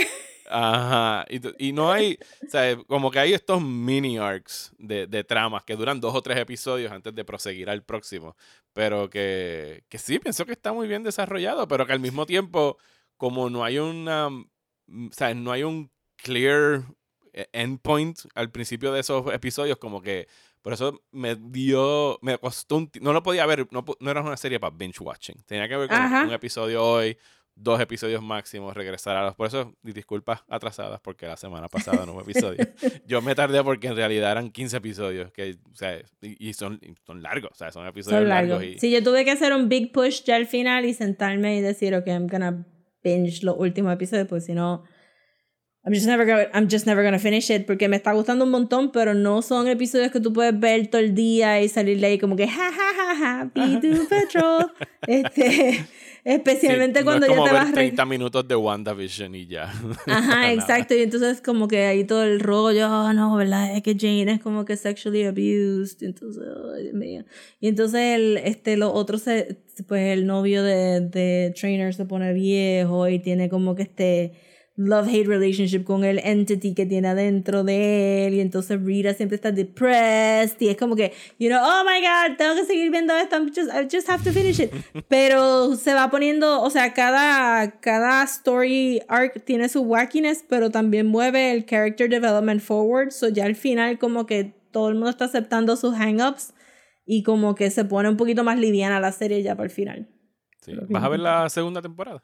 Ajá, y, y no hay, o sea, como que hay estos mini arcs de, de tramas que duran dos o tres episodios antes de proseguir al próximo, pero que, que sí, pienso que está muy bien desarrollado, pero que al mismo tiempo, como no hay una, o sea, no hay un clear eh, endpoint al principio de esos episodios, como que por eso me dio, me costó un, no lo podía ver, no, no era una serie para binge watching, tenía que ver como Ajá. un episodio hoy, dos episodios máximos, regresar a los. Por eso, disculpas atrasadas, porque la semana pasada no hubo episodio. <laughs> Yo me tardé porque en realidad eran 15 episodios, que, o sea, y, y son, y son largos, o sea, son episodios Son largos. largos. y, Sí, yo tuve que hacer un big push ya al final y sentarme y decir, ok, I'm gonna binge los últimos episodios, porque si no, I'm just never gonna, I'm just never gonna finish it porque me está gustando un montón, pero no son episodios que tú puedes ver todo el día y salir de ahí como que ja ja ja ja, be Doom Patrol. <laughs> este, especialmente Sí, cuando no es como ya te ver vas re- 30 minutos de WandaVision y ya. <laughs> Ajá, exacto. Y entonces como que ahí todo el rollo, oh, no, ¿verdad? Es que Jane es como que sexually abused. Entonces, ay, Dios mío. Y entonces el, este, los otros, pues el novio de, de Trainer se pone viejo y tiene como que este love-hate relationship con el entity que tiene adentro de él. Y entonces Rita siempre está depressed. Y es como que, you know, oh my god, tengo que seguir viendo esto. I'm just, I just have to finish it. <laughs> Pero se va poniendo, o sea, cada, cada story arc tiene su wackiness, pero también mueve el character development forward. So ya al final, como que todo el mundo está aceptando sus hang-ups. Y como que se pone un poquito más liviana la serie ya para el final. Sí. ¿Vas a ver la segunda temporada?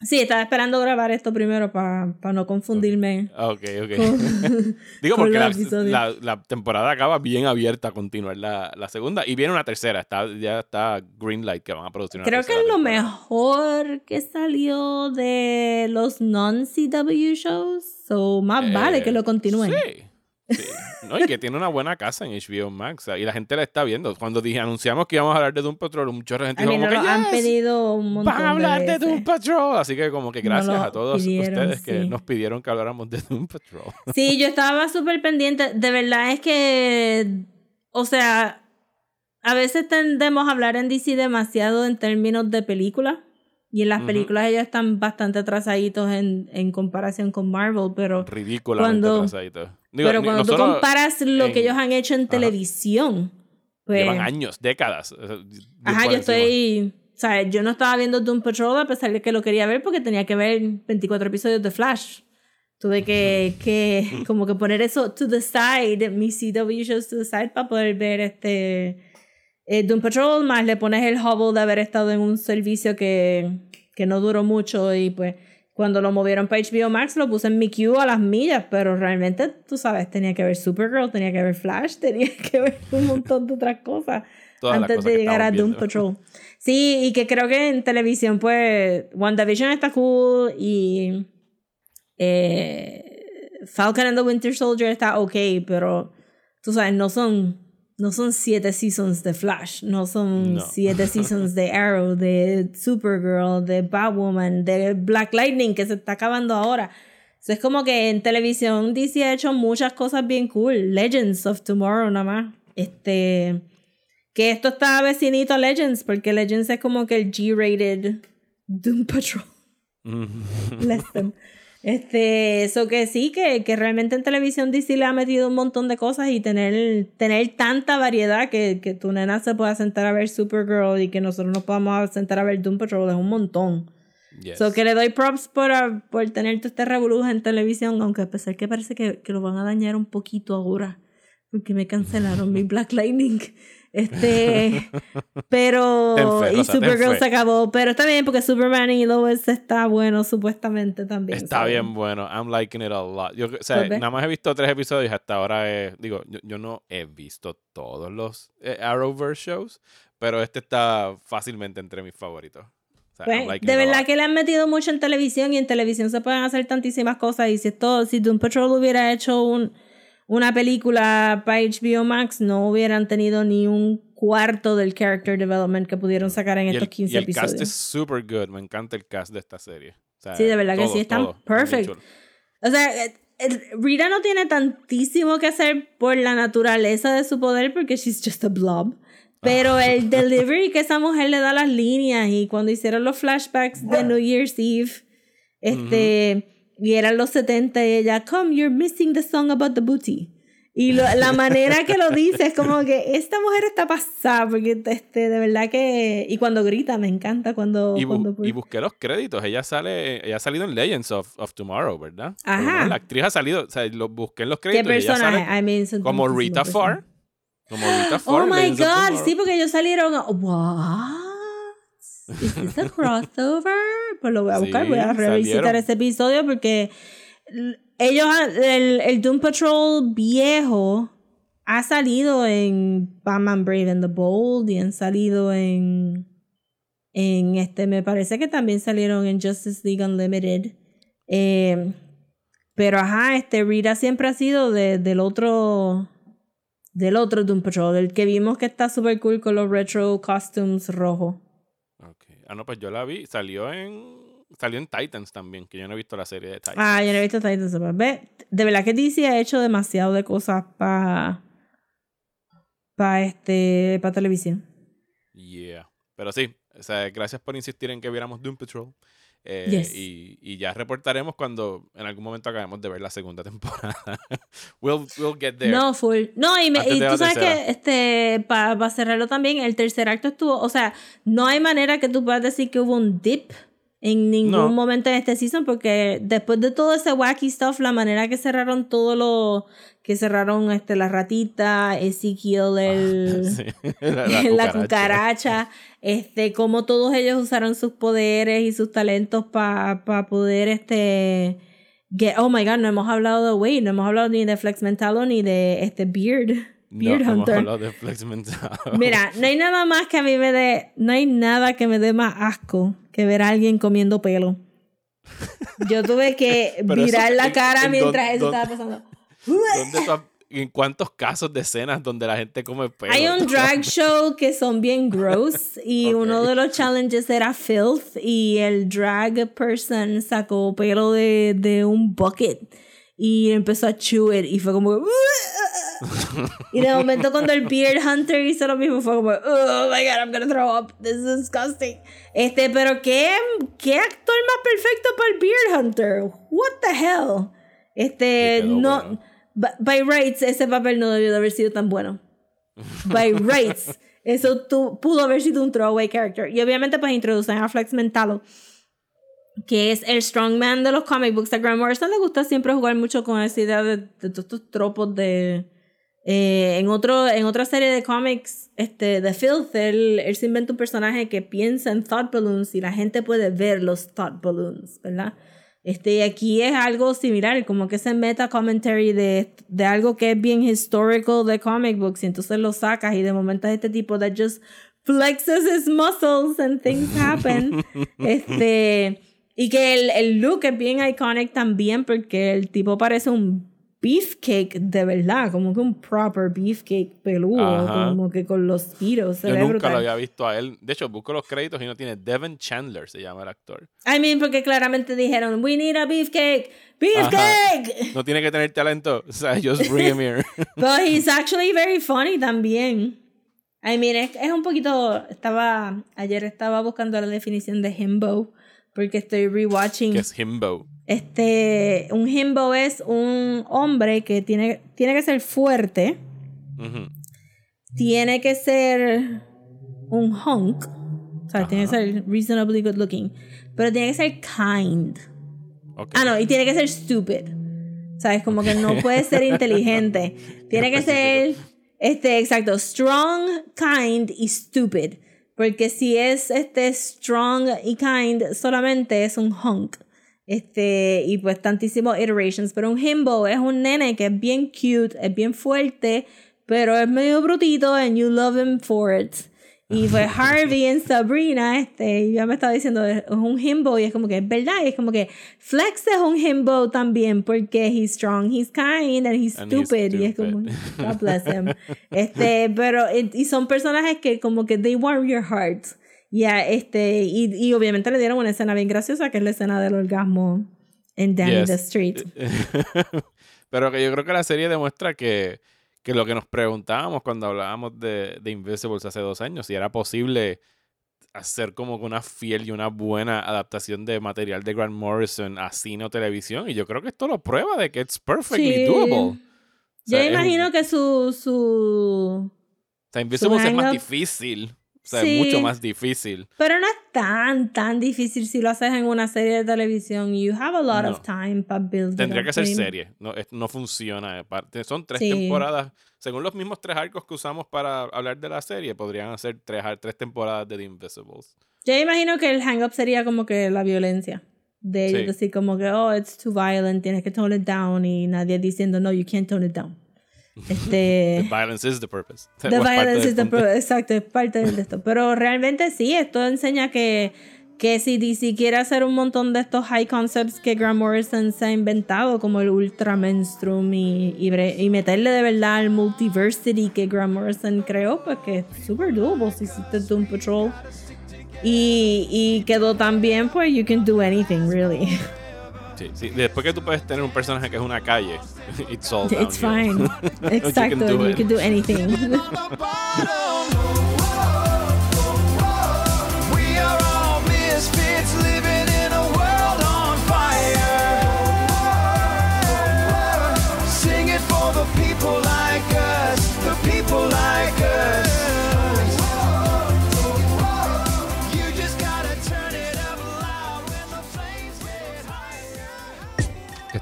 Sí, estaba esperando grabar esto primero para no confundirme. Ok, ok. con- <laughs> Digo, porque la, temporada acaba bien abierta a continuar la, la segunda. Y viene una tercera. Está, ya está Greenlight que van a producir una Creo que es lo mejor que salió de los non-CW shows. So, más vale que lo continúen. Sí. Sí. No, y que tiene una buena casa en HBO Max. Y la gente la está viendo. Cuando dije, anunciamos que íbamos a hablar de Doom Patrol, un chorro de gente A mí dijo, no como que, han "Yes, pedido un montón a hablar de. Doom Patrol. Así que como que gracias a todos pidieron, ustedes que nos pidieron que habláramos de Doom Patrol. Sí, yo estaba súper pendiente. De verdad es que, o sea, a veces tendemos a hablar en DC demasiado en términos de películas. Y en las películas ellos están bastante atrasaditos en, en comparación con Marvel, pero, Ridículamente Cuando- atrasadito. Digo, pero cuando tú comparas lo que en- ellos han hecho en televisión, pues... Llevan años, décadas. Ajá, yo estoy. O sea, yo no estaba viendo Doom Patrol a pesar de que lo quería ver porque tenía que ver 24 episodios de Flash. Tuve que, que <laughs> como que poner eso to the side, mis CW shows to the side para poder ver este eh, Doom Patrol, más le pones el hobble de haber estado en un servicio que, que no duró mucho y pues cuando lo movieron para HBO Max lo puse en mi queue a las millas, pero realmente, tú sabes, tenía que ver Supergirl, tenía que ver Flash, <laughs> tenía que ver un montón de otras cosas Todas antes cosas de llegar a Doom viendo. Patrol. Sí, y que creo que en televisión, pues, WandaVision está cool y eh, Falcon and the Winter Soldier está ok, pero tú sabes, no son, no son siete seasons de Flash, no son No. siete seasons de Arrow, de Supergirl, de Batwoman, de Black Lightning, que se está acabando ahora. So, es como que en televisión DC ha hecho muchas cosas bien cool. Legends of Tomorrow nada más. Este. Que esto está vecinito a Legends, porque Legends es como que el G-rated Doom Patrol. Bless them. <laughs> Este, eso que sí, que, que realmente en televisión DC le ha metido un montón de cosas y tener, tener tanta variedad que, que tu nena se pueda sentar a ver Supergirl y que nosotros nos podamos sentar a ver Doom Patrol es un montón. Yes. So que le doy props por, ah, por tener todo este revolujo en televisión, aunque a pesar que parece que, que lo van a dañar un poquito ahora, porque me cancelaron mi <laughs> Black Lightning. Este, <laughs> pero fe, y Rosa, ten Supergirl se acabó, pero está bien porque Superman y Lois está bueno supuestamente también. Está so. bien bueno. I'm liking it a lot. Yo, o sea, Pues nada más he visto tres episodios hasta ahora. eh, digo, yo, yo no he visto todos los eh, Arrowverse shows, pero este está fácilmente entre mis favoritos. O sea, Pues, de verdad que le han metido mucho en televisión y en televisión se pueden hacer tantísimas cosas y si esto, si Doom Patrol hubiera hecho un, una película para HBO Max no hubieran tenido ni un cuarto del character development que pudieron sacar en Y estos el, 15 y el episodios. cast es super good. Me encanta el cast de esta serie. O sea, Sí, de verdad que sí, están todo. Perfect. O sea, eh, el- Rita no tiene tantísimo que hacer por la naturaleza de su poder porque she's just a blob. Pero el <laughs> delivery que esa mujer le da las líneas y cuando hicieron los flashbacks de New Year's Eve, este, y eran los 70 y ella, come, you're missing the song about the booty. Y lo- la manera que lo dice es como que esta mujer está pasada, porque este, de verdad que... Y cuando grita, me encanta cuando... Y, bu- cuando y busqué los créditos. Ella sale, ella ha salido en Legends of, of Tomorrow, ¿verdad? Ajá. La actriz ha salido, o sea, lo busqué en los ¿Qué créditos. y ella sale personaje? I mean, como Rita. Farr. Como Rita Farr. Oh my god, sí, porque ellos salieron. What? ¿Is this a crossover? Pues lo voy a buscar, Sí, voy a revisitar ese episodio porque ellos, han- el, el Doom Patrol viejo ha salido en Batman Brave and the Bold y han salido en. En este, me parece que también salieron en Justice League Unlimited. Eh, Pero ajá, este Rita siempre ha sido de- del otro. Del otro Doom Patrol, el que vimos que está super cool con los retro costumes rojos. Ah, no, pues yo la vi. Salió en. Salió en Titans también, que yo no he visto la serie de Titans. Ah, yo no he visto Titans. pero Ve, de verdad que DC ha hecho demasiado de cosas para. Para este. Para televisión. Yeah. Pero sí, o sea, gracias por insistir en que viéramos Doom Patrol. Eh, Yes. y, y ya reportaremos cuando en algún momento acabemos de ver la segunda <laughs> temporada. we'll, we'll get there. No, full. No, y, me- y tú sabes tercera. que, este, para cerrarlo también, el tercer acto estuvo, o sea, no hay manera que tú puedas decir que hubo un dip en ningún No. momento en este season, porque después de todo ese wacky stuff, la manera que cerraron todo lo, que cerraron este, la ratita, Ezekiel, el... <laughs> Sí, la, la <laughs> la cucaracha. este, cómo todos ellos usaron sus poderes y sus talentos para poder, este, get, oh my god, no hemos hablado de Wade, no hemos hablado ni de Flex Mentalo ni de este Beard, No, Beard no hemos Hunter. hablado de Flex Mental. Mira, <laughs> no hay nada más que a mí me dé, no hay nada que me dé más asco que ver a alguien comiendo pelo. Yo tuve que virar la cara en mientras eso estaba pasando. ¿Dónde tú has- ¿En cuántos casos de escenas donde la gente come pelo? Hay un drag <laughs> show que son bien gross y Ok. uno de los challenges era filth y el drag person sacó pelo de, de un bucket y empezó a chew it y fue como y de momento cuando el Beard Hunter hizo lo mismo fue como oh my god I'm gonna throw up this is disgusting este pero qué qué actor más perfecto para el Beard Hunter what the hell este no bueno. By- rights ese papel no debió de haber sido tan bueno by <laughs> rights. Eso tu- pudo haber sido un throwaway character. Y obviamente pues introducen a Flex Mentalo, que es el strongman de los comic books. A Grant Morrison le gusta siempre jugar mucho con esa idea de, de todos estos tropos de... eh, en, otro, en otra serie de cómics, este, The Filth, él, él se inventa un personaje que piensa en thought balloons y la gente puede ver los thought balloons, ¿verdad? Este, y aquí es algo similar, como que ese meta commentary de, de algo que es bien historical de comic books, y entonces lo sacas y de momento es este tipo that just flexes his muscles and things happen. <laughs> este, y que el, el look es bien iconic también porque el tipo parece un beefcake de verdad, como que un proper beefcake peludo, Ajá. como que con los giros. Se Yo nunca brutal. lo había visto a él. De hecho, busco los créditos y no tiene Devin Chandler, se llama el actor. I mean, porque claramente dijeron, we need a beefcake, beefcake. No tiene que tener talento. O sea, just bring him here. <laughs> But he's actually very funny también. I mean, es, es un poquito. Estaba. Ayer estaba buscando la definición de himbo. Porque estoy rewatching. que es Himbo. Este. Un himbo es un hombre que tiene, tiene que ser fuerte. Tiene que ser un hunk. O sea, tiene que ser reasonably good looking. Pero tiene que ser kind. Ok. Ah, no, y tiene que ser stupid. ¿Sabes? Como que no puede ser <laughs> inteligente. Tiene que ser, este, exacto, strong, kind y stupid. Porque si es este strong y kind, solamente es un hunk. Este, y pues tantísimos iterations. Pero un himbo es un nene que es bien cute, es bien fuerte, pero es medio brutito and you love him for it. Y fue <laughs> Harvey en Sabrina, este, ya me estaba diciendo, es un himbo, y es como que es verdad, y es como que Flex es un himbo también, porque he's strong, he's kind, and he's And he's stupid, y es como, stupid. God bless him. Este, pero, y y son personajes que como que they warm your heart. Ya, este, y, y obviamente le dieron una escena bien graciosa, que es la escena del orgasmo en Danny Yes. the Street. <laughs> Pero que yo creo que la serie demuestra que, que lo que nos preguntábamos cuando hablábamos de, de Invisibles hace dos años, si era posible hacer como una fiel y una buena adaptación de material de Grant Morrison a cine o televisión. Y yo creo que esto lo prueba de que it's perfectly Sí. doable. O Yo es- imagino que su, su, o sea, Invisibles su es más difícil. O sea, Sí. es mucho más difícil. Pero no es tan, tan difícil si lo haces en una serie de televisión. You have a lot No. of time para build it Tendría up. que ser serie. No, es- no funciona. parte- Son tres Sí. temporadas. Según los mismos tres arcos que usamos para hablar de la serie, podrían hacer tres, tres temporadas de The Invisibles. Yo imagino que el hang-up sería como que la violencia. De ellos Sí. decir como que, oh, it's too violent, tienes que tone it down. Y nadie diciendo, no, you can't tone it down. The Este... violence is the purpose. The violence is the pro- exacto, es parte de esto. Pero realmente sí, esto enseña que, que si DC quiere hacer un montón de estos high concepts que Grant Morrison se ha inventado, como el Ultra Menstrum y, y, y meterle de verdad el multiversity que Grant Morrison creó, pues que es super doable si hiciste Doom Patrol. Y, y quedó tan bien, pues you can do anything, really. <laughs> Sí, sí. Después que tú puedes tener un personaje que es una calle, <laughs> it's all It's downhill. fine. <laughs> Exacto, do you it. can do anything. <laughs>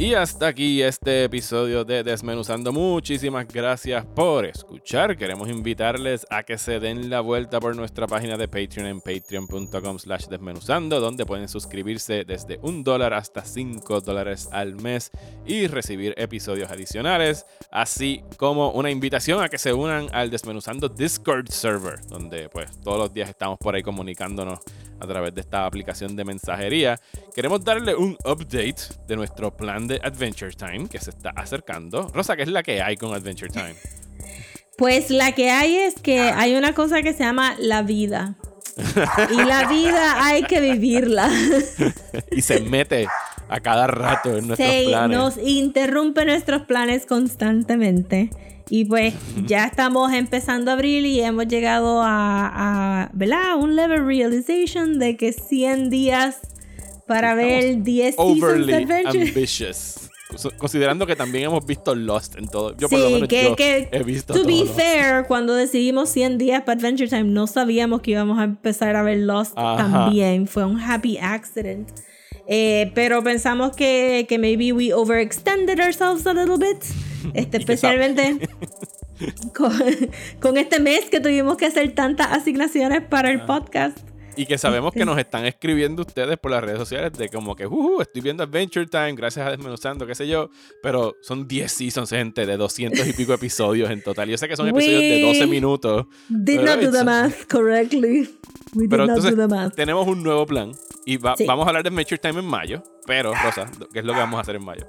Y hasta aquí este episodio de Desmenuzando. Muchísimas gracias por escuchar. Queremos invitarles a que se den la vuelta por nuestra página de Patreon en patreon.com slash desmenuzando, donde pueden suscribirse desde un dólar hasta cinco dólares al mes y recibir episodios adicionales, así como una invitación a que se unan al Desmenuzando Discord server, donde pues todos los días estamos por ahí comunicándonos a través de esta aplicación de mensajería. Queremos darle un update de nuestro plan de Adventure Time que se está acercando. Rosa, ¿qué es la que hay con Adventure Time? Pues la que hay es que hay una cosa que se llama la vida. Y la vida <laughs> hay que vivirla. <laughs> y se mete a cada rato en nuestros Se planes. nos interrumpe nuestros planes constantemente. Y pues <laughs> ya estamos empezando abril y hemos llegado a, a ¿verdad? un level realization de que 100 días para ver 10 seasons de Overly Adventure. ambitious. Considerando que también hemos visto Lost en todo. Yo por lo Sí, menos que, yo que he visto to todo be Lost. fair, cuando decidimos 100 días para Adventure Time, no sabíamos que íbamos a empezar a ver Lost Ajá. también. Fue un happy accident. Eh, pero pensamos que, que maybe we overextended ourselves a little bit. <laughs> Este, especialmente <laughs> con, con este mes que tuvimos que hacer tantas asignaciones para Ah. el podcast. Y que sabemos que nos están escribiendo ustedes por las redes sociales de como que, "Ujú, estoy viendo Adventure Time, gracias a Desmenuzando, qué sé yo. Pero son 10 seasons, gente, de 200 y pico episodios en total. Yo sé que son episodios de We 12 minutos. Did pero not do the math correctly. We did Pero not entonces do the math. tenemos un nuevo plan. Y va- Sí. vamos a hablar de Adventure Time en mayo. Pero, Rosa, ¿qué es lo que vamos a hacer en mayo?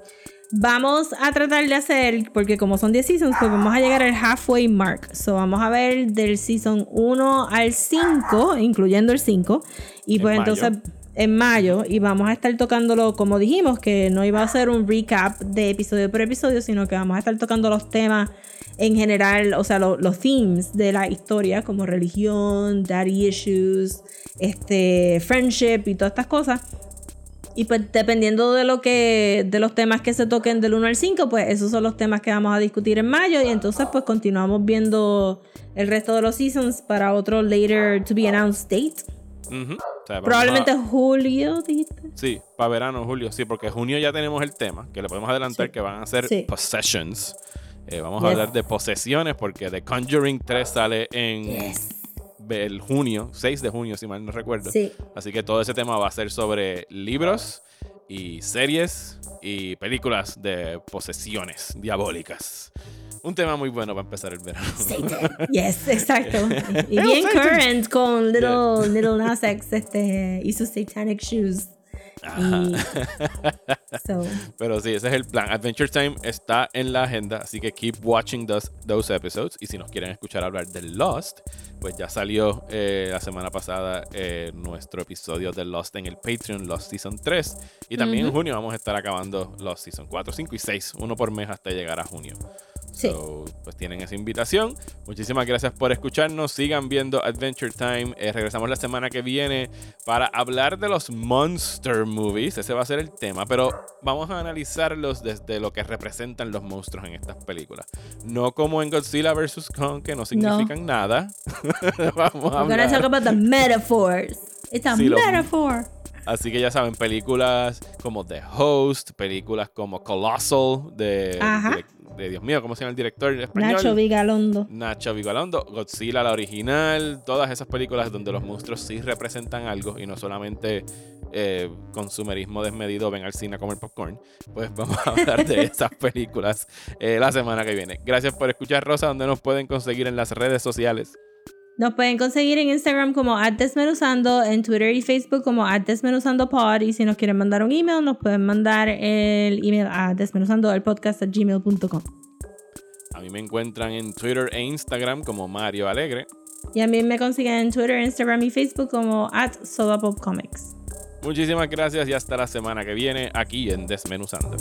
Vamos a tratar de hacer, porque como son 10 seasons, pues vamos a llegar al halfway mark. So vamos a ver del season 1 al 5, incluyendo el 5. Y En pues mayo. entonces en mayo. Y vamos a estar tocándolo, como dijimos, que no iba a ser un recap de episodio por episodio, sino que vamos a estar tocando los temas en general, o sea, lo- los themes de la historia, como religión, daddy issues, este, friendship y todas estas cosas. Y pues dependiendo de lo que de los temas que se toquen del 1 al 5, pues esos son los temas que vamos a discutir en mayo y entonces pues continuamos viendo el resto de los seasons para otro later to be announced date. O sea, Probablemente a- julio, dijiste. Sí, para verano, julio, sí, porque junio ya tenemos el tema, que le podemos adelantar Sí. que van a ser Sí. possessions. Eh, vamos a Yes. hablar de posesiones porque The Conjuring 3 sale en el junio, 6 de junio, si mal no recuerdo. Sí. Así que todo ese tema va a ser sobre libros y series y películas de posesiones diabólicas. Un tema muy bueno para empezar el verano. Satan. Yes, <laughs> exacto. <laughs> Y bien current con Little, little Nas X este, y sus satanic shoes. Y, <laughs> so, Pero sí, ese es el plan. Adventure Time está en la agenda, así que keep watching those, those episodes. Y si nos quieren escuchar hablar de Lost, pues ya salió eh, la semana pasada eh, nuestro episodio de Lost en el Patreon, Lost Season 3. Y también en junio vamos a estar acabando Lost Season 4, 5 y 6, uno por mes hasta llegar a junio. Sí. So, pues tienen esa invitación. Muchísimas gracias por escucharnos. Sigan viendo Adventure Time. Eh, regresamos la semana que viene para hablar de los Monster Movies. Ese va a ser el tema. Pero vamos a analizarlos desde lo que representan los monstruos en estas películas. No como en Godzilla vs. Kong, que no significan nada. <laughs> vamos a we're gonna hablar. talk about the metaphors. It's a Sí, lo- metaphor. Así que ya saben, películas como The Host, películas como Colossal, de. De- Dios mío, ¿cómo se llama el director español? Nacho Vigalondo. Nacho Vigalondo, Godzilla la original, todas esas películas donde los monstruos sí representan algo y no solamente eh, consumerismo desmedido, ven al cine a comer popcorn, pues vamos a hablar de <laughs> esas películas eh, la semana que viene. Gracias por escuchar Rosa, donde nos pueden conseguir en las redes sociales. Nos pueden conseguir en Instagram como @desmenuzando, en Twitter y Facebook como @desmenuzandopod y si nos quieren mandar un email nos pueden mandar el email a desmenuzandoelpodcast@gmail.com. A mí me encuentran en Twitter e Instagram como Mario Alegre. Y a mí me consiguen en Twitter, Instagram y Facebook como @sodapopcomics. Muchísimas gracias y hasta la semana que viene aquí en Desmenuzando.